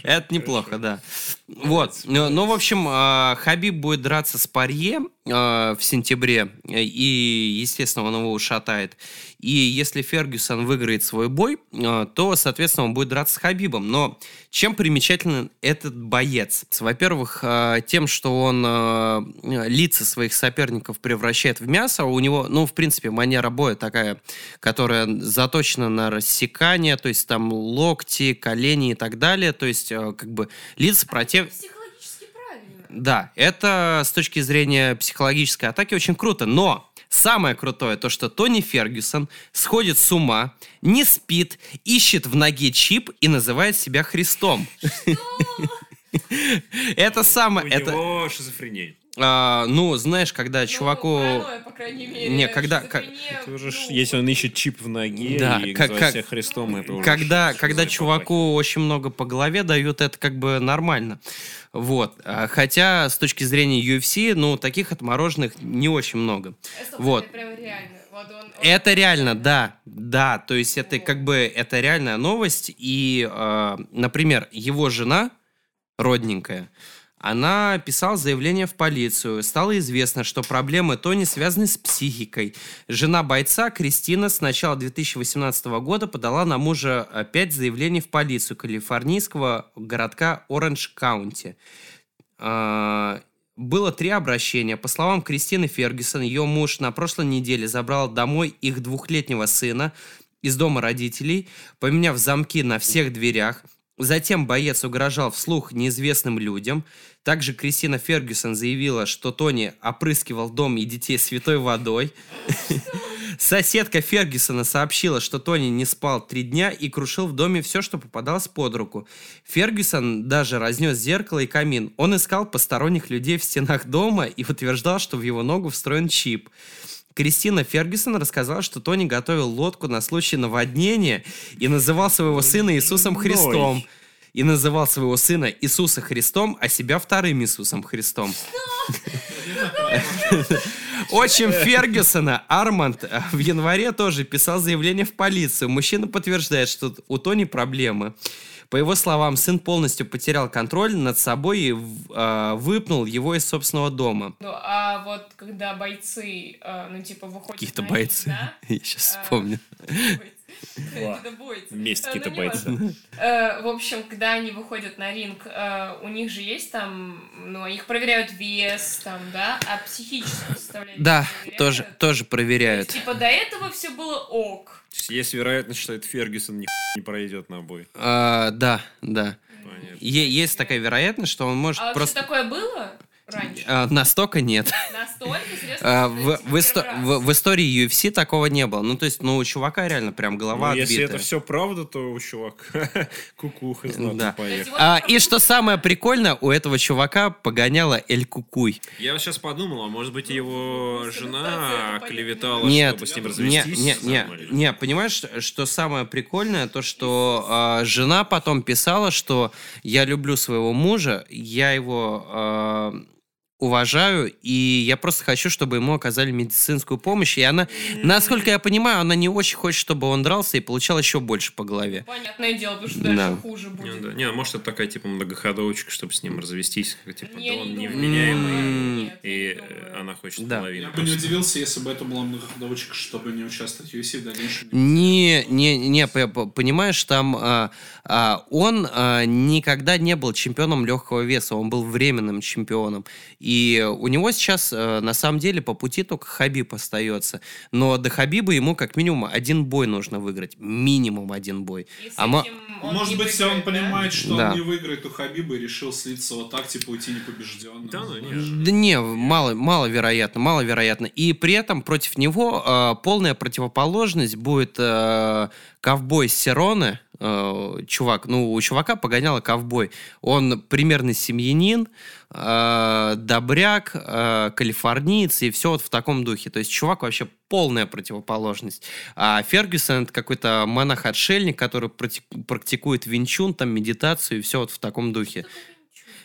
Это неплохо, да. Вот. Ну, ну, в общем, а, Хабиб будет драться с Парье а, в сентябре, э, и, естественно, он его ушатает. И если Фергюсон выиграет свой бой, а, то, соответственно, он будет драться с Хабибом. Но чем примечателен этот боец? Во-первых, а, тем, что он а, лица своих соперников превращает в мясо. У него, ну, в принципе, манера боя такая, которая заточена на рассекание, то есть там локти, колени и так далее. То есть, э, как бы, лица против... Правильно. Да, это с точки зрения психологической атаки очень круто, но самое крутое то, что Тони Фергюсон сходит с ума, не спит, ищет в ноге чип и называет себя Христом. Это У самое, это, него шизофрения. а, ну, знаешь, когда чуваку... Ну, паранойя, по крайней мере. Не, когда- как- Это уже ну, если он ищет чип в ноге Да, и как- как- себя Христом, это уже когда, ш- когда чуваку очень много по голове дают, это как бы нормально. Вот. А, Хотя с точки зрения UFC, ну, таких отмороженных не очень много. стоп, Вот. Это прям реально. Вот он- он- Это реально, да, да, то есть это как бы это реальная новость и, э, например, его жена родненькая, она писала заявление в полицию. Стало известно, что проблемы Тони связаны с психикой. Жена бойца Кристина с начала 2018 года подала на мужа опять заявление в полицию калифорнийского городка Оранж-Каунти. А, Было три обращения. По словам Кристины Фергюсон, ее муж на прошлой неделе забрал домой их двухлетнего сына из дома родителей, поменяв замки на всех дверях. Затем боец угрожал вслух неизвестным людям. Также Кристина Фергюсон заявила, что Тони опрыскивал дом и детей святой водой. Соседка Фергюсона сообщила, что Тони не спал три дня и крушил в доме все, что попадалось под руку. Фергюсон даже разнес зеркало и камин. Он искал посторонних людей в стенах дома и утверждал, что в его ногу встроен чип. Кристина Фергюсон рассказала, что Тони готовил лодку на случай наводнения и называл своего сына Иисусом Христом. И называл своего сына Иисуса Христом, а себя вторым Иисусом Христом. Отчим Фергюсона, Арманд, э, в январе тоже писал заявление в полицию. Мужчина подтверждает, что у Тони проблемы. По его словам, сын полностью потерял контроль над собой и э, выпнул его из собственного дома. Ну, а вот когда бойцы, э, ну, типа, выходят Какие-то бойцы. да? Я сейчас А, вспомню. Бойцы. Какие-то бойцы. Вместе Э, какие-то ну, бойцы. неважно. Э, В общем, когда они выходят на ринг, э, у них же есть там, ну, их проверяют вес, там, да, а психическую составляющую Да, тоже, тоже проверяют. Типа до этого все было ок. Есть вероятность, что этот Фергюсон не пройдет на бой. А, да, да. Есть такая вероятность, что он может А вообще просто... такое было раньше? А, настолько нет. Настолько? А, в, в исто- в- в истории UFC такого не было. Ну, то есть, ну, у чувака реально прям голова Ну, если отбитая. это все правда, то у чувака кукуха знатно Да. поехал. А, и что самое прикольное, у этого чувака погоняла Эль Кукуй. Я вот сейчас подумал, а может быть его Ну, жена клеветала, Нет, чтобы с ним развестись? не, не, Нормально. не, понимаешь, что- что самое прикольное, то, что а, жена потом писала, что я люблю своего мужа, я его а, уважаю, и я просто хочу, чтобы ему оказали медицинскую помощь, и она, насколько я понимаю, она не очень хочет, чтобы он дрался и получал еще больше по голове. Понятное дело, потому что Да. дальше хуже Ну, будет. да. Не, а может это такая типа многоходовочка, чтобы с ним развестись, как, типа, Я да он не думаю. невменяемый, Нет, и не она хочет Да. половину. Я бы не удивился, если бы это была многоходовочка, чтобы не участвовать в UFC в дальнейшем. Не, не, не, понимаешь, там а, а, он а, никогда не был чемпионом легкого веса, он был временным чемпионом. И у него сейчас, а, на самом деле, по пути только Хабиб остается. Но до Хабиба ему как минимум один бой нужно выиграть. Минимум один бой. И А Может не быть, выиграет, он да? понимает, что Да. он не выиграет у Хабиба и решил слиться вот так, типа уйти непобежденным. Да, ну нет. Да не, мало, маловероятно, маловероятно. И при этом против него э, полная противоположность будет э, ковбой Сероне, э, чувак, ну, у чувака погоняло ковбой. Он примерно семьянин, э, добряк, э, калифорниец и все вот в таком духе. То есть чувак вообще полная противоположность. А Фергюсон это какой-то монах-отшельник, который практикует винчун, там, медитацию и все вот в таком духе.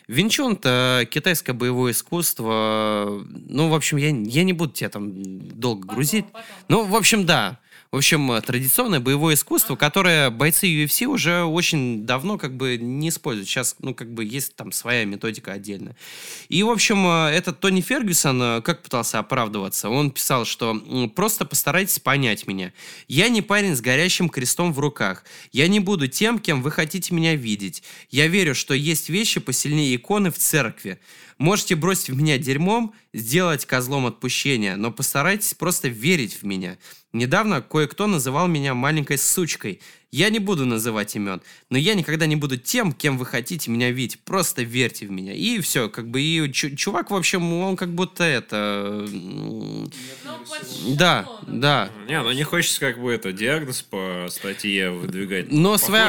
Винчун это китайское боевое искусство. Ну, в общем, я, я не буду тебя там долго Потом, грузить. потом. Ну, в общем, да. В общем, э, традиционное боевое искусство, которое бойцы UFC уже очень давно как бы не используют. Сейчас, ну, как бы есть там своя методика отдельная. И, в общем, э, этот Тони Фергюсон э, как пытался оправдываться? Он писал, что просто постарайтесь понять меня. Я не парень с горящим крестом в руках. Я не буду тем, кем вы хотите меня видеть. Я верю, что есть вещи посильнее иконы в церкви. Можете бросить в меня дерьмом, сделать козлом отпущения, но постарайтесь просто верить в меня. Недавно кое-кто называл меня маленькой сучкой. Я не буду называть имен, но я никогда не буду тем, кем вы хотите меня видеть. Просто верьте в меня. И все, как бы, и чу- чувак, в общем, он как будто это... Ну, Да, да. Не, ну не хочется как бы это диагноз по статье выдвигать. Но своя...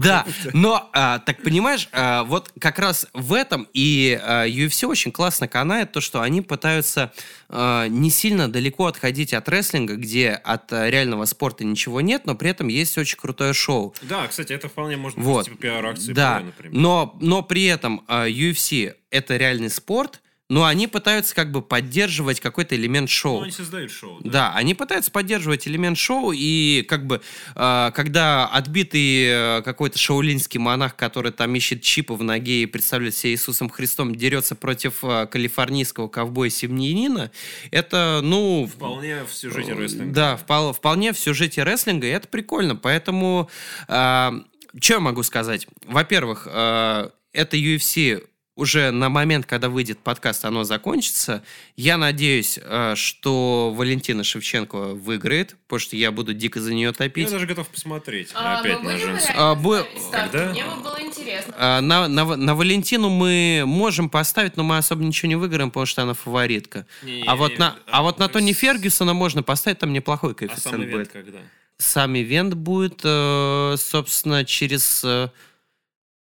Да, но, а, так понимаешь, а, вот как раз в этом и а, UFC очень классно канает то, что они пытаются а, не сильно далеко отходить от рестлинга, где от а, реального спорта ничего нет, но при этом есть очень крутое шоу. Да, кстати, это вполне быть Вот. типа пиар-акции. Да, например. но, но при этом а, UFC это реальный спорт, но они пытаются как бы поддерживать какой-то элемент шоу. Ну, они создают шоу. Да. Да, они пытаются поддерживать элемент шоу, и как бы, э, когда отбитый э, какой-то шаулинский монах, который там ищет чипы в ноге и представляет себя Иисусом Христом, дерется против э, калифорнийского ковбоя-семьянина, это, ну... Вполне в сюжете рестлинга. Да, впол- вполне в сюжете рестлинга, и это прикольно. Поэтому, что я могу сказать? Во-первых, э, это UFC уже на момент, когда выйдет подкаст, оно закончится. Я надеюсь, э, что Валентина Шевченко выиграет, потому что я буду дико за нее Я топить. даже готов посмотреть. А, Опять мы на будем женскую. А, бу-? Когда? Мне бы было интересно. А, На, на, на Валентину мы можем поставить, но мы особо ничего не выиграем, потому что она фаворитка. Не, а, вот на, а вот на Тони Фергюсона можно поставить, там неплохой А коэффициент сам ивент будет. когда? Сам ивент будет, э, собственно, через э,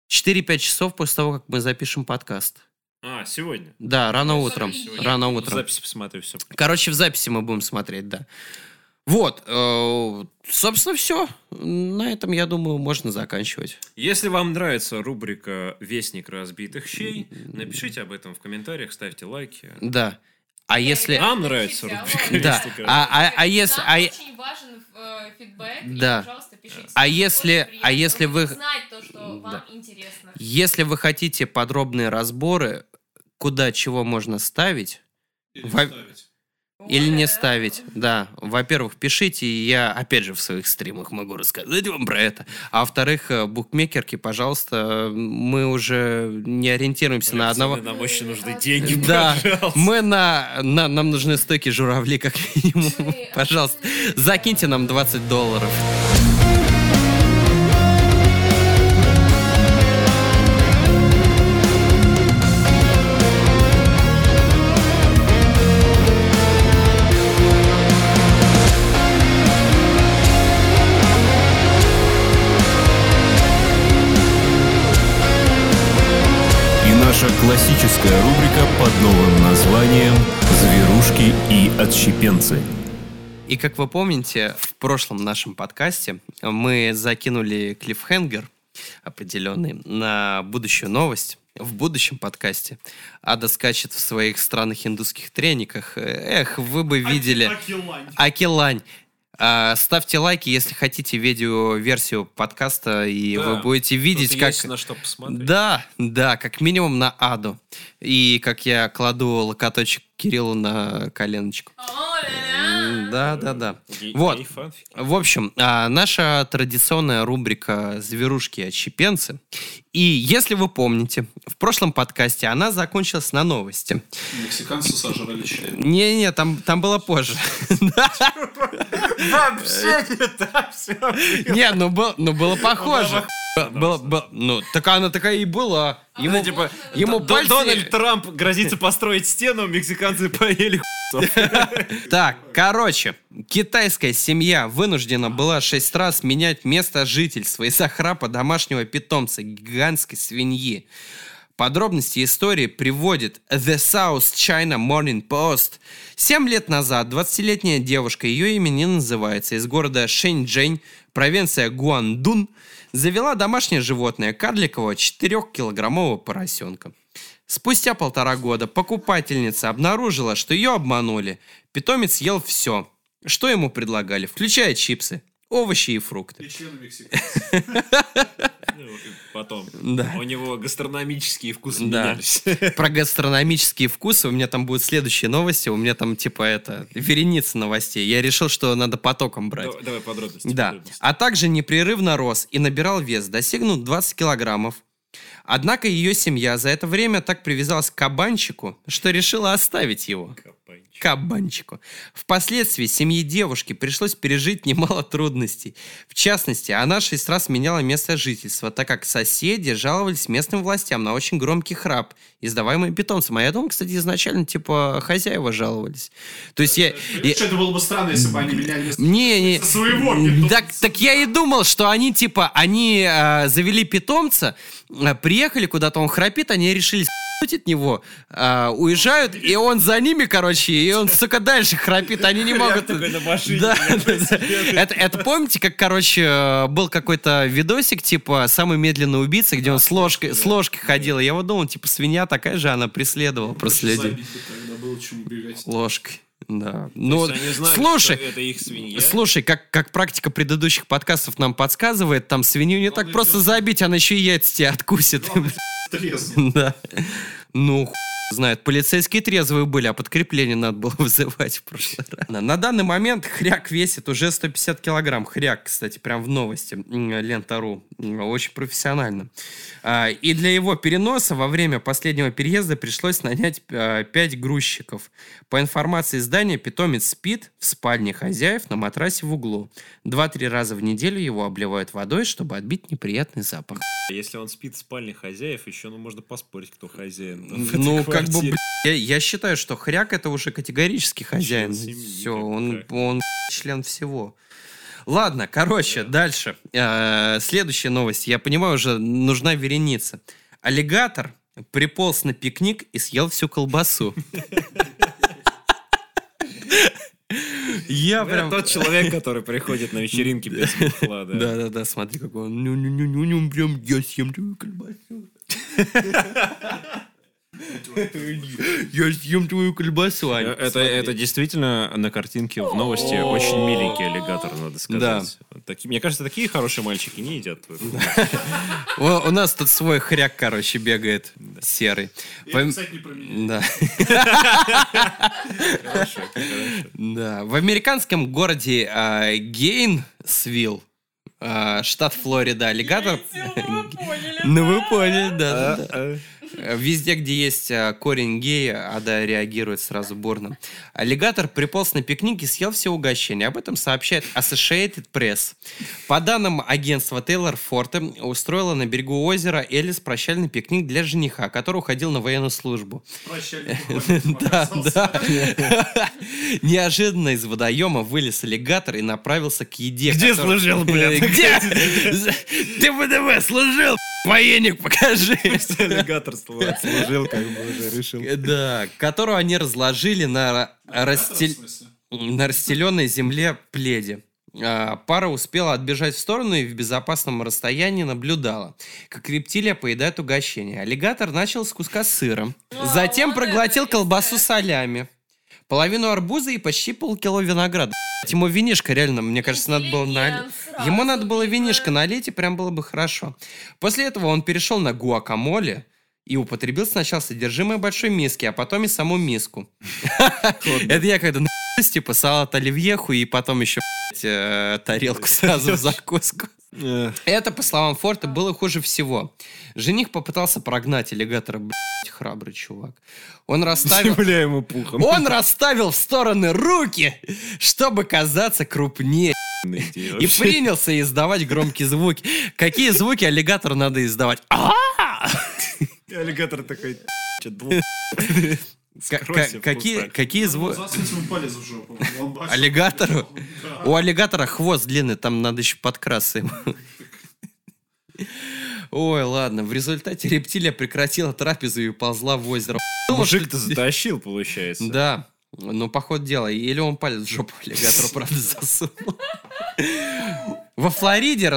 4-5 часов после того, как мы запишем подкаст. А, сегодня. Да, рано утром. сегодня. Рано В утром. записи посмотрю все. Короче, в записи мы будем смотреть, да. Вот, э, собственно, все. На этом, я думаю, можно заканчивать. Если вам нравится рубрика «Вестник разбитых щей», напишите об этом в комментариях, ставьте лайки. Да. А если... Вам нравится рубрика. Да. «Вестник А, а, а если... Нам а- очень важен э, фидбэк, и, Да. пожалуйста, пишите. А если- а если вы- знать то, что вам Да. интересно. Если вы хотите подробные разборы, куда чего можно ставить Или Во- ставить. Или не ставить, да, во-первых, пишите, и я, опять же, в своих стримах могу рассказать вам про это. А во-вторых, э, букмекерки, пожалуйста, мы уже не ориентируемся на одного... Нам очень нужны деньги, Да, пожалуйста. мы на, на- нам нужны стойки журавли, как минимум. Мы Пожалуйста, закиньте нам 20 долларов. Наша классическая рубрика под новым названием «Зверушки и отщепенцы». И как вы помните, в прошлом нашем подкасте мы закинули клиффхенгер определенный на будущую новость. В будущем подкасте Ада скачет в своих странных индусских трениках. Эх, вы бы видели... Акилань. Акилань. А, ставьте лайки, если хотите видео-версию подкаста, и Да, вы будете видеть, Тут как... есть на что посмотреть. Да, да, как минимум на Аду. И как я кладу локоточек Кириллу на коленочку. О-ля-ля. Да, да, да. Гей- Вот. В общем, а, наша традиционная рубрика «Зверушки и отщепенцы». И если вы помните, в прошлом подкасте она закончилась на новости. Мексиканцы сожрали чай. Не-не, там, там было позже. Вообще не так все. Не, ну, ну было похоже. Было- было- Ну, так она такая и была. Ему, типа, ему Д- пальцы... Дональд Трамп грозится построить стену, мексиканцы поели Так, короче, китайская семья вынуждена была шесть раз менять место жительства из-за храпа домашнего питомца, гигантской свиньи. Подробности истории приводит The South China Morning Post. Семь лет назад 20-летняя девушка, ее имя не называется, из города Шэньчжэнь, провинция Гуандун, завела домашнее животное, карликового 4-килограммового поросенка. Спустя полтора года покупательница обнаружила, что ее обманули. Питомец ел все. Что ему предлагали? Включая чипсы, овощи и фрукты. И Потом. Да. У него гастрономические вкусы Да. менялись. Про гастрономические вкусы у меня там будут следующие новости. У меня там типа это вереница новостей. Я решил, что надо потоком брать. Давай- Давай подробности. Да. подробности. А также непрерывно рос и набирал вес, достигнув 20 килограммов. Однако ее семья за это время так привязалась к кабанчику, что решила оставить его. Кабанчик. Кабанчику. Впоследствии семье девушки пришлось пережить немало трудностей. В частности, она шесть раз меняла место жительства, так как соседи жаловались местным властям на очень громкий храп, издаваемый питомцем. А я думал, кстати, изначально, типа, хозяева жаловались. То есть я... я- Что это было бы странно, если бы они меняли место не, не. своего питомца. Так, так я и думал, что они типа, они э, завели питомца, э, приехали куда-то, он храпит, они решили от него, э, уезжают, и он за ними, короче, и он, сука, дальше храпит, они не могут... такой на машине, Да, я да, да. Это, это помните, как, короче, э, был какой-то видосик, типа, «Самый медленный убийца», где он с ложкой, с ложкой ходил, я вот думал, типа, свинья такая же, она преследовала просто людей. Ложкой, да. Ну, слушай, это их свинья. Слушай, как, как практика предыдущих подкастов нам подсказывает, там свинью не так Главное, просто забить, она еще и яйца тебе откусит. Трезвый. Да. Ну, хуй знает. Полицейские трезвые были, а подкрепление надо было вызывать в прошлый раз. На, на данный момент хряк весит уже 150 килограмм. Хряк, кстати, прям в новости. Лента.ру. Очень профессионально. А, И для его переноса во время последнего переезда пришлось нанять 5 грузчиков. По информации издания, питомец спит в спальне хозяев на матрасе в углу. Два-три раза в неделю его обливают водой, чтобы отбить неприятный запах. Если он спит в спальне хозяев, еще ну, можно поспорить, кто хозяин. Ну, как бы, я, я считаю, что хряк это уже категорически хозяин. семьи, Все, он, он член всего. Ладно, короче, дальше. Э, Следующая новость. Я понимаю, уже нужна вереница. Аллигатор приполз на пикник и съел всю колбасу. Я Я прям... тот человек, который приходит на вечеринки без бухла, да. Да-да-да, смотри, какой он. Ну-ну-ну-ну, прям я съем твою колбасу. Я съем твою колбасу, Аня. Это, это действительно на картинке в новости очень миленький аллигатор, надо сказать. Таки- мне кажется, такие хорошие мальчики не едят. У, у нас тут свой хряк, короче, бегает серый. Это, кстати, не про меня. Да. Да. В американском городе а, Гейнсвилл, а, штат Флорида, аллигатор... Ну, вы поняли. Ну, вы поняли, да. Да. Везде, где есть а, корень гея, Ада реагирует сразу бурно. Аллигатор приполз на пикник и съел все угощения. Об этом сообщает Associated Press. По данным агентства Тейлор Форте, устроила на берегу озера Элис прощальный пикник для жениха, который уходил на военную службу. Прощальный Да, да. Неожиданно из водоема вылез аллигатор и направился к еде. Где служил, блядь? Где? Ты в ВДВ служил? Военник, покажи. Аллигатор служил, как бы уже решил. Да, которую они разложили на, смысле? на расстеленной земле пледе. А, Пара успела отбежать в сторону и в безопасном расстоянии наблюдала, как рептилия поедает угощение. Аллигатор начал с куска сыра. А, Затем проглотил колбасу солями. Половину арбуза и почти полкило винограда. Ему винишко реально, мне кажется, надо было налить. Ему надо было видно. винишко налить, и прям было бы хорошо. После этого он перешел на гуакамоле и употребил сначала содержимое большой миски, а потом и саму миску. Это я когда типа салат оливьеху и потом еще э, тарелку сразу в закуску. Это, по словам Форта, было хуже всего. Жених попытался прогнать аллигатора, блядь, храбрый чувак. Он расставил... Ему пухом. Он расставил в стороны руки, чтобы казаться крупнее. И принялся издавать громкие звуки. Какие звуки аллигатору надо издавать? А! Аллигатор такой... Какие, какие звуки? Бачит. Аллигатору? У аллигатора хвост длинный, там надо еще подкрасться ему. Ой, ладно. В результате рептилия прекратила трапезу и ползла в озеро. Мужик-то затащил, получается. Да. Ну, по ходу дела. Или он палец в жопу аллигатору, правда, засунул. Во Флориде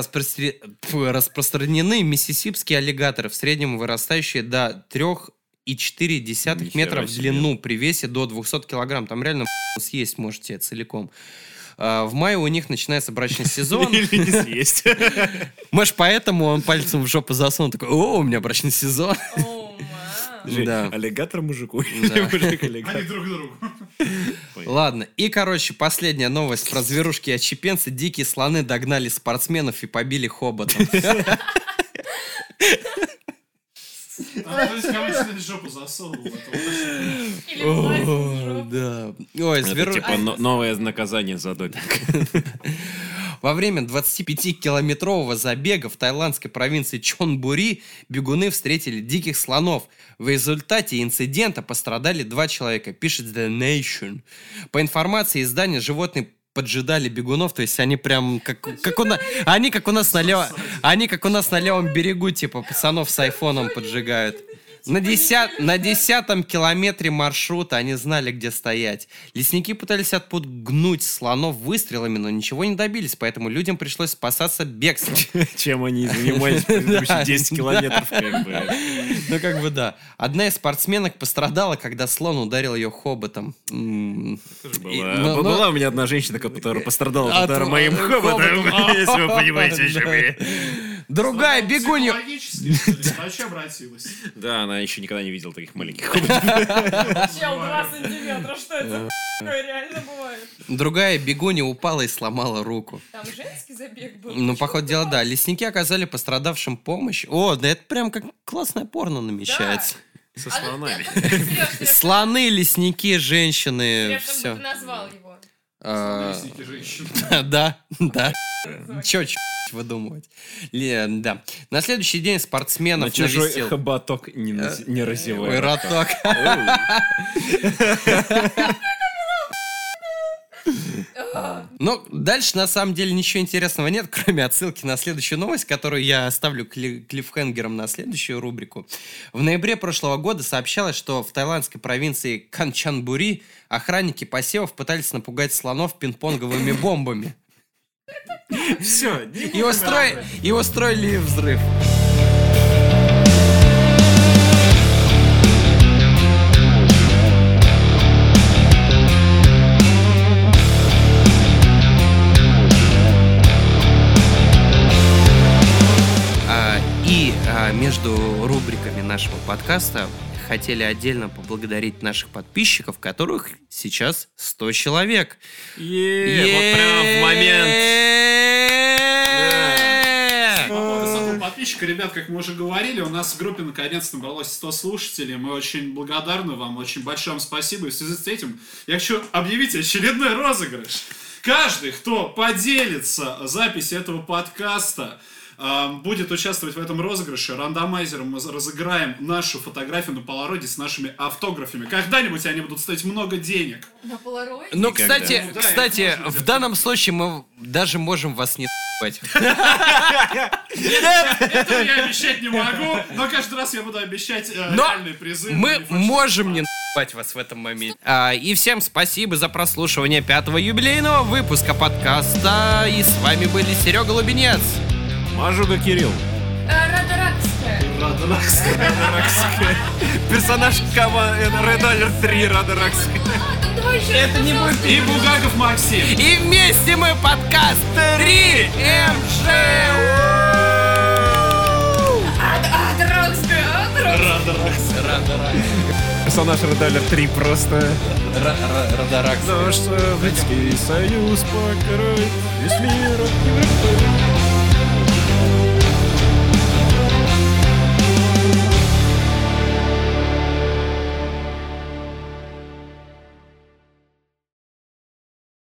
фу, распространены миссисипские аллигаторы, в среднем вырастающие до 3,4 Нихера метров в длину, при весе до 200 килограмм. Там реально съесть можете целиком. А, В мае у них начинается брачный сезон. Или не съесть. Может, поэтому он пальцем в жопу засунул, такой, о, у меня брачный сезон. О. Да. Аллигатор мужику. Да. Или мужик Они друг другу. Ладно, и, короче, последняя новость про зверушки и отщепенцы. Дикие слоны догнали спортсменов и побили хоботом. Да. Ой, Это зверу- типа но- новое наказание за допинг. Во время 25-километрового забега в тайландской провинции Чонбури бегуны встретили диких слонов. В результате инцидента пострадали два человека, пишет The Nation. По информации издания, животные поджидали бегунов, то есть они прям как, как у нас, они как у нас на левом, они как у нас на левом берегу, типа пацанов с айфоном поджигают. На, десят, на десятом километре маршрута они знали, где стоять. Лесники пытались отпугнуть слонов выстрелами, но ничего не добились, поэтому людям пришлось спасаться бегством. Чем они занимались предыдущие Да, 10 километров, как бы. Ну, как бы да. Одна из спортсменок пострадала, когда слон ударил ее хоботом. Была у меня одна женщина, которая пострадала от удара моим от хоботом, если вы понимаете, о чем я. Другая бегунья... Врача обратилась. Да, она еще никогда не видела таких маленьких. Чел 2 сантиметра, что это реально бывает? Другая бегунья упала и сломала руку. Там женский забег был. Ну, по ходу дела, да. Лесники оказали пострадавшим помощь. О, да это прям как классное порно намечается. Со А ну, слонами. а Слоны, лесники, женщины, все. ты назвал его? Лестники женщин. Да, да. Че, че выдумывать? Ле- Да. На следующий день На спортсменов чужой навестил... хоботок не наз- не разевай. роток. Ну, дальше на самом деле ничего интересного нет, кроме отсылки на следующую новость, которую я оставлю кли- клиффхенгером на следующую рубрику. В ноябре прошлого года сообщалось, что в таиландской провинции Канчанбури охранники посевов пытались напугать слонов пинг-понговыми бомбами. Все, И, устрои- и устроили взрыв. А, И а, между рубриками нашего подкаста хотели отдельно поблагодарить наших подписчиков, которых сейчас 100 человек. вот прям в момент. По поводу самого подписчика, ребят, как мы уже говорили, у нас в группе наконец-то набралось 100 слушателей. Мы очень благодарны вам, очень большое вам спасибо. И в связи с этим я хочу объявить очередной розыгрыш. Каждый, кто поделится записью этого подкаста, будет участвовать в этом розыгрыше. Рандомайзером мы разыграем нашу фотографию на полароиде с нашими автографами. Когда-нибудь они будут стоить много денег. На полароиде? Ну, Никогда. кстати, Ну да, кстати, это в данном случае мы даже можем вас не ебать. Этого я обещать не могу, но каждый раз я буду обещать э, реальные призы. Мы можем не ебать вас в этом моменте. А, и всем спасибо за прослушивание пятого юбилейного выпуска подкаста. И с вами были Серега Лубенец. Мажуга Кирилл. Радаракская. Радаракская. Персонаж команды Red Alert 3 Радаракский. А, там давай еще Это не будет. И Бугаков Максим. И вместе мы подкаст 3МЖ. Радаракская. Радаракская. Персонаж Red Alert 3 просто... Радаракс. Наш Советский Союз покроет весь мир.